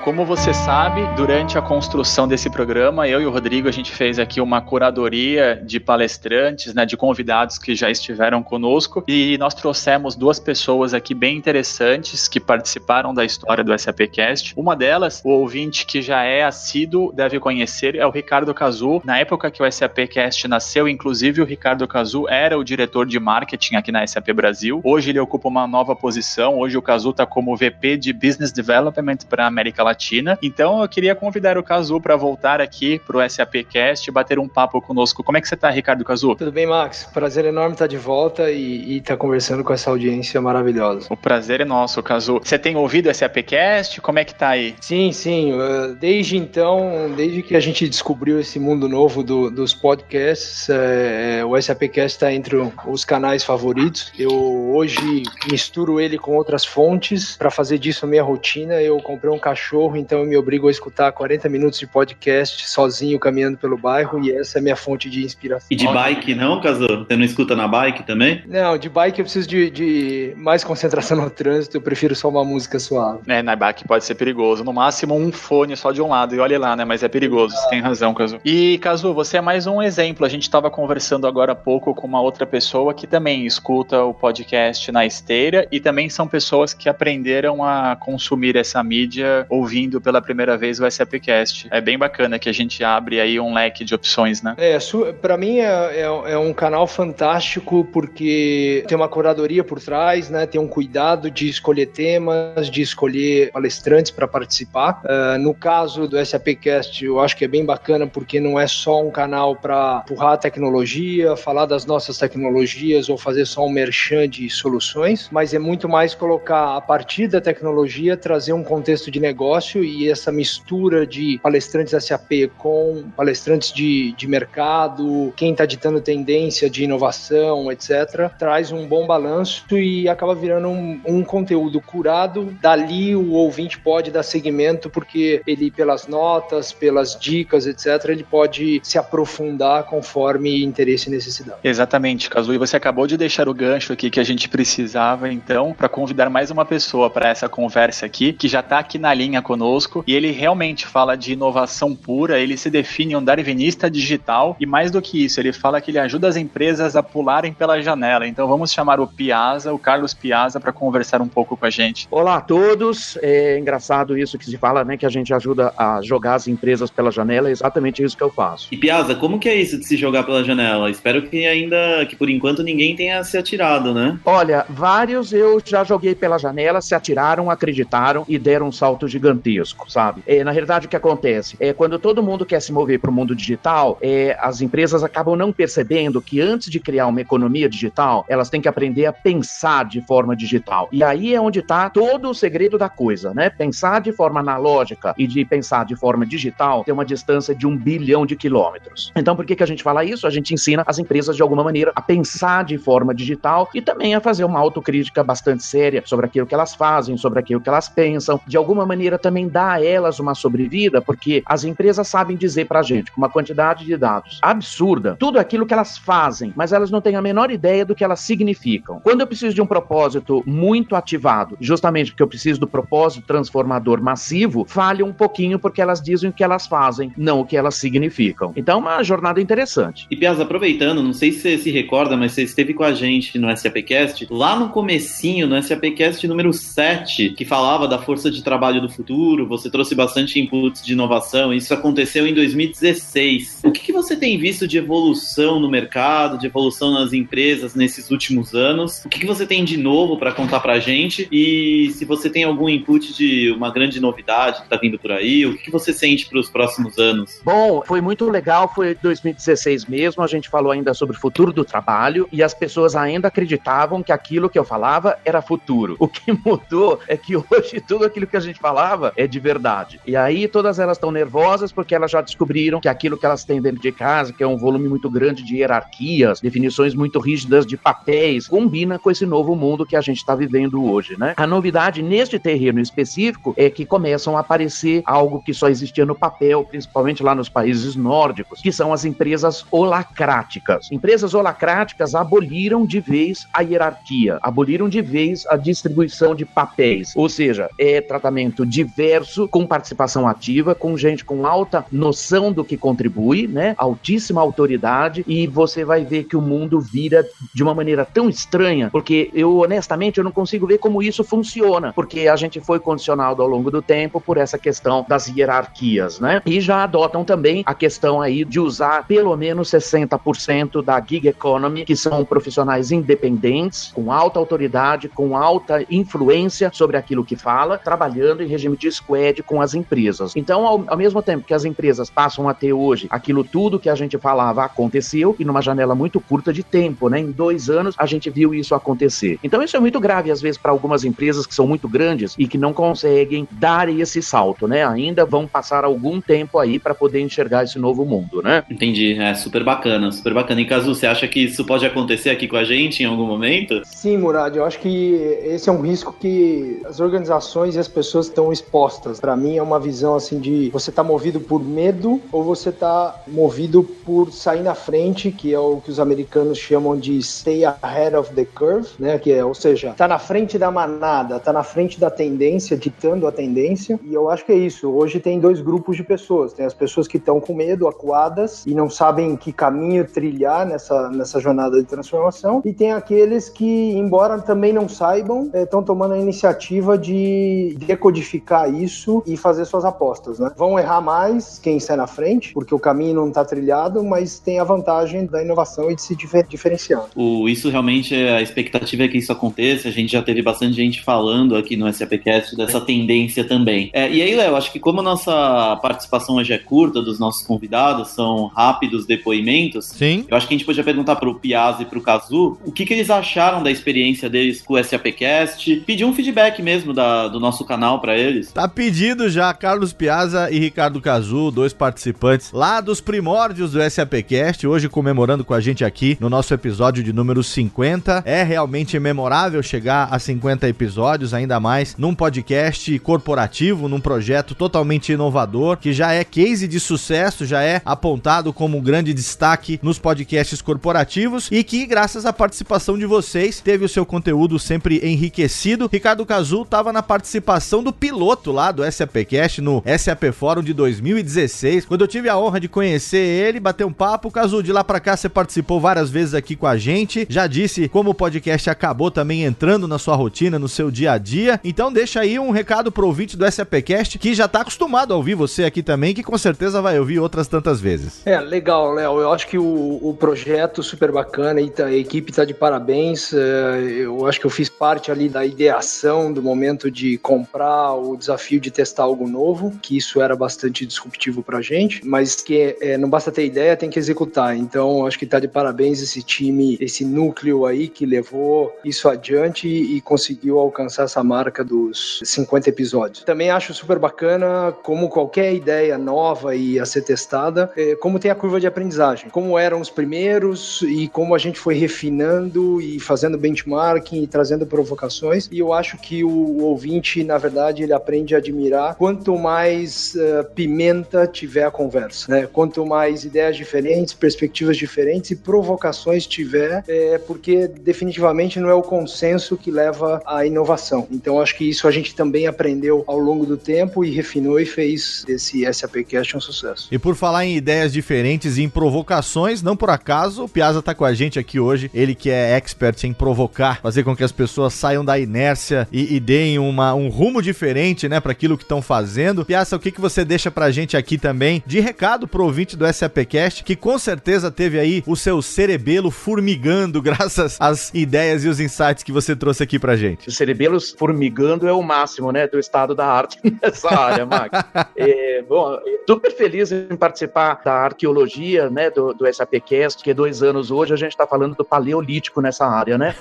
Como você sabe, durante a construção desse programa, eu e o Rodrigo, a gente fez aqui uma curadoria de palestrantes, né, de convidados que já estiveram conosco, e nós trouxemos duas pessoas aqui bem interessantes que participaram da história do SAPcast. Uma delas, o ouvinte que já é assíduo, deve conhecer, é o Ricardo Cazu. Na época que o SAPcast nasceu, inclusive, o Ricardo Cazu era o diretor de marketing aqui na SAP Brasil. Hoje ele ocupa uma nova posição, hoje o Cazu está como VP de Business Development para América Latina. Então eu queria convidar o Cazu para voltar aqui para o SAPcast e bater um papo conosco. Como é que você está, Ricardo Cazu? Tudo bem, Max? Prazer enorme estar de volta e estar tá conversando com essa audiência maravilhosa. O prazer é nosso, Cazu. Você tem ouvido o SAPcast? Como é que tá aí? Sim, sim. Uh, desde então, desde que a gente descobriu esse mundo novo do, dos podcasts, é, o SAPcast está entre os canais favoritos. Eu hoje misturo ele com outras fontes para fazer disso a minha rotina. Eu comprei um cachorro, então eu me obrigo a escutar 40 minutos de podcast sozinho caminhando pelo bairro e essa é minha fonte de inspiração. E de bike não, Caso? Você não escuta na bike também? Não, de bike eu preciso de, de mais concentração no trânsito, eu prefiro só uma música suave. É, na bike pode ser perigoso. No máximo um fone só de um lado, e olha lá, né? Mas é perigoso, você tem razão, Caso. E, Caso, você é mais um exemplo. A gente estava conversando agora há pouco com uma outra pessoa que também escuta o podcast na esteira e também são pessoas que aprenderam a consumir essa mídia ouvindo pela primeira vez o SAPcast. É bem bacana que a gente abre aí um leque de opções, né? É, para mim é, é, é, um canal fantástico porque tem uma curadoria por trás, né? Tem um cuidado de escolher temas, de escolher palestrantes para participar. Uh, no caso do SAPcast, eu acho que é bem bacana porque não é só um canal para empurrar a tecnologia, falar das nossas tecnologias ou fazer só um merchan de soluções, mas é muito mais colocar a partir da tecnologia, trazer um contexto de negócio e essa mistura de palestrantes SAP com palestrantes de, de mercado, quem está ditando tendência de inovação, etc., traz um bom balanço e acaba virando um, um conteúdo curado. Dali o ouvinte pode dar seguimento, porque ele, pelas notas, pelas dicas, etc., ele pode se aprofundar conforme interesse e necessidade. Exatamente, Cazu. E você acabou de deixar o gancho aqui que a gente precisava, então, para convidar mais uma pessoa para essa conversa aqui, que já está aqui na na linha conosco e ele realmente fala de inovação pura, ele se define um darwinista digital e mais do que isso, ele fala que ele ajuda as empresas a pularem pela janela. Então vamos chamar o Piazza, o Carlos Piazza, para conversar um pouco com a gente. Olá a todos, é engraçado isso que se fala, né, que a gente ajuda a jogar as empresas pela janela, é exatamente isso que eu faço. E Piazza, como que é isso de se jogar pela janela? Espero que ainda, que por enquanto ninguém tenha se atirado, né? Olha, vários eu já joguei pela janela, se atiraram, acreditaram e deram um salto gigantesco, sabe? É, na realidade, o que acontece é quando todo mundo quer se mover para o mundo digital, é, as empresas acabam não percebendo que antes de criar uma economia digital, elas têm que aprender a pensar de forma digital. E aí é onde está todo o segredo da coisa, né? Pensar de forma analógica e de pensar de forma digital tem uma distância de um bilhão de quilômetros. Então, por que, que a gente fala isso? A gente ensina as empresas de alguma maneira a pensar de forma digital e também a fazer uma autocrítica bastante séria sobre aquilo que elas fazem, sobre aquilo que elas pensam. De alguma maneira também dá a elas uma sobrevida, porque as empresas sabem dizer pra gente, com uma quantidade de dados absurda, tudo aquilo que elas fazem, mas elas não têm a menor ideia do que elas significam. Quando eu preciso de um propósito muito ativado, justamente porque eu preciso do propósito transformador massivo, falha um pouquinho porque elas dizem o que elas fazem, não o que elas significam. Então, uma jornada interessante. E Piazza, aproveitando, não sei se você se recorda, mas você esteve com a gente no SAPcast, lá no comecinho, no SAPcast número 7, que falava da força de trabalho do futuro, você trouxe bastante inputs de inovação, isso aconteceu em 2016. O que, que você tem visto de evolução no mercado, de evolução nas empresas nesses últimos anos? O que, que você tem de novo para contar pra gente? E se você tem algum input de uma grande novidade que tá vindo por aí, o que, que você sente para os próximos anos? Bom, foi muito legal, foi 2016 mesmo, a gente falou ainda sobre o futuro do trabalho e as pessoas ainda acreditavam que aquilo que eu falava era futuro. O que mudou é que hoje tudo aquilo que a gente falava é de verdade. E aí todas elas estão nervosas porque elas já descobriram que aquilo que elas têm dentro de casa, que é um volume muito grande de hierarquias, definições muito rígidas de papéis, combina com esse novo mundo que a gente está vivendo hoje, né? A novidade neste terreno específico é que começam a aparecer algo que só existia no papel, principalmente lá nos países nórdicos, que são as empresas holacráticas. Empresas holacráticas aboliram de vez a hierarquia, aboliram de vez a distribuição de papéis, ou seja, é tratamento diverso, com participação ativa, com gente com alta noção do que contribui, né? Altíssima autoridade e você vai ver que o mundo vira de uma maneira tão estranha, porque eu honestamente eu não consigo ver como isso funciona, porque a gente foi condicionado ao longo do tempo por essa questão das hierarquias, né? E já adotam também a questão aí de usar pelo menos 60% da gig economy, que são profissionais independentes, com alta autoridade, com alta influência sobre aquilo que fala, trabalhando em regime de squad com as empresas. Então, ao, ao mesmo tempo que as empresas passam a ter hoje aquilo tudo que a gente falava aconteceu, e numa janela muito curta de tempo, né? Em dois anos a gente viu isso acontecer. Então, isso é muito grave, às vezes, para algumas empresas que são muito grandes e que não conseguem dar esse salto, né? Ainda vão passar algum tempo aí para poder enxergar esse novo mundo, né? Entendi, é super bacana, super bacana. E Caso, você acha que isso pode acontecer aqui com a gente em algum momento? Sim, Murad, eu acho que esse é um risco que as organizações e as pessoas estão expostas. Para mim é uma visão assim de você tá movido por medo ou você tá movido por sair na frente, que é o que os americanos chamam de stay ahead of the curve, né? Que é, ou seja, tá na frente da manada, tá na frente da tendência, ditando a tendência. E eu acho que é isso. Hoje tem dois grupos de pessoas. Tem as pessoas que estão com medo, acuadas e não sabem que caminho trilhar nessa, nessa jornada de transformação. E tem aqueles que, embora também não saibam, estão é, tomando a iniciativa de decodificar isso e fazer suas apostas, né? Vão errar mais quem está na frente, porque o caminho não está trilhado, mas tem a vantagem da inovação e de se difer diferenciar. O, isso realmente, é, a expectativa é que isso aconteça. A gente já teve bastante gente falando aqui no SAPcast dessa tendência também. É, e aí, Léo, acho que como a nossa participação hoje é curta dos nossos convidados, são rápidos depoimentos, Sim. eu acho que a gente podia perguntar pro Piazza e pro Kazu o que, que eles acharam da experiência deles com o SAPcast, pedir um feedback mesmo da, do nosso canal para eles. Tá pedido já Carlos Piazza e Ricardo Cazu, dois participantes lá dos primórdios do SAPcast, hoje comemorando com a gente aqui no nosso episódio de número 50. É realmente memorável chegar a 50 episódios, ainda mais num podcast corporativo, num projeto totalmente inovador, que já é case de sucesso, já é apontado como um grande destaque nos podcasts corporativos e que, graças à participação de vocês, teve o seu conteúdo sempre enriquecido. Ricardo Cazu estava na participação do piloto lá do SAPcast no SAP Fórum de 2016, quando eu tive a honra de conhecer ele, bater um papo. Cazu, de lá para cá você participou várias vezes aqui com a gente, já disse como o podcast acabou também entrando na sua rotina, no seu dia a dia. Então deixa aí um recado pro ouvinte do SAPcast que já tá acostumado a ouvir você aqui também, que com certeza vai ouvir outras tantas vezes. É, legal, Léo. Eu acho que o, o projeto super bacana e tá, a equipe tá de parabéns. É, eu acho que eu fiz parte ali da ideação do momento de comprar o desafio de testar algo novo, que isso era bastante disruptivo pra gente, mas que é, não basta ter ideia, tem que executar. Então, acho que tá de parabéns esse time, esse núcleo aí que levou isso adiante e conseguiu alcançar essa marca dos 50 episódios. Também acho super bacana como qualquer ideia nova e a ser testada, é, como tem a curva de aprendizagem, como eram os primeiros e como a gente foi refinando e fazendo benchmarking e trazendo provocações. E eu acho que o ouvinte, na verdade, ele aprende a admirar quanto mais uh, pimenta tiver a conversa, né? Quanto mais ideias diferentes, perspectivas diferentes e provocações tiver, é, porque definitivamente não é o consenso que leva à inovação. Então acho que isso a gente também aprendeu ao longo do tempo e refinou e fez desse SAPcast um sucesso. E por falar em ideias diferentes e em provocações, não por acaso, o Piazza está com a gente aqui hoje, ele que é expert em provocar, fazer com que as pessoas saiam da inércia e, e deem uma, um rumo diferente, né, para aquilo que estão fazendo. Piazza, o que, que você deixa pra gente aqui também de recado pro ouvinte do SAPcast, que com certeza teve aí o seu cerebelo formigando graças às ideias e os insights que você trouxe aqui pra gente. O cerebelo formigando é o máximo, né, do estado da arte nessa área, Max. é, bom, super feliz em participar da arqueologia, né, do, do SAPcast, que é dois anos hoje a gente tá falando do paleolítico nessa área, né?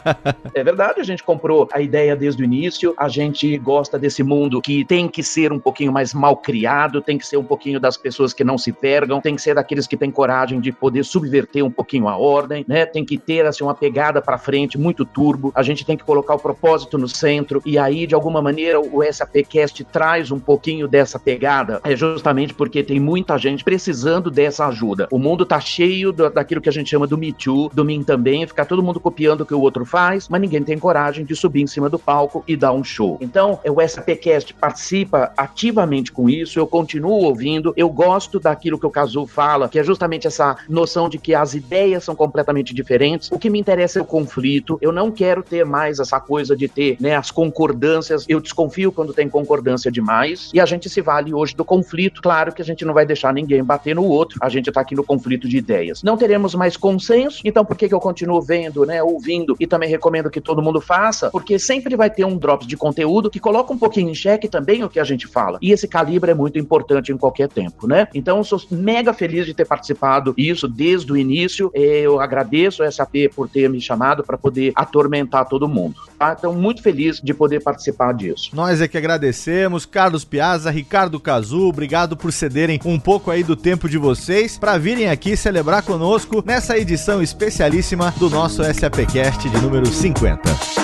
é verdade, a gente comprou a ideia desde o início, a gente gosta desse mundo que tem que ser um pouquinho mais mal criado, tem que ser um pouquinho das pessoas que não se vergam, tem que ser daqueles que têm coragem de poder subverter um pouquinho a ordem, né? Tem que ter assim uma pegada para frente muito turbo. A gente tem que colocar o propósito no centro e aí de alguma maneira o SAPcast traz um pouquinho dessa pegada, é justamente porque tem muita gente precisando dessa ajuda. O mundo tá cheio do, daquilo que a gente chama do Me Too, do mim também, ficar todo mundo copiando o que o outro faz, mas ninguém tem coragem de subir em cima do palco e dar um show. Então, o SAPcast participa ativamente com isso, eu continuo ouvindo, eu gosto daquilo que o Cazu fala, que é justamente essa noção de que as ideias são completamente diferentes. O que me interessa é o conflito. Eu não quero ter mais essa coisa de ter, né, as concordâncias. Eu desconfio quando tem concordância demais. E a gente se vale hoje do conflito. Claro que a gente não vai deixar ninguém bater no outro. A gente tá aqui no conflito de ideias. Não teremos mais consenso. Então, por que, que eu continuo vendo, né, ouvindo e também recomendo que todo mundo faça? Porque sempre vai ter um drops de conteúdo que coloca um pouquinho em xeque também o que a gente fala. E esse calibre é muito importante em qualquer tempo, né? Então, sou mega feliz de ter participado isso desde o início. Eu agradeço a SAP por ter me chamado para poder atormentar todo mundo. Tá? Então, muito feliz de poder participar disso. Nós é que agradecemos, Carlos Piazza, Ricardo Cazu, obrigado por cederem um pouco aí do tempo de vocês para virem aqui celebrar conosco nessa edição especialíssima do nosso SAPcast de número 50.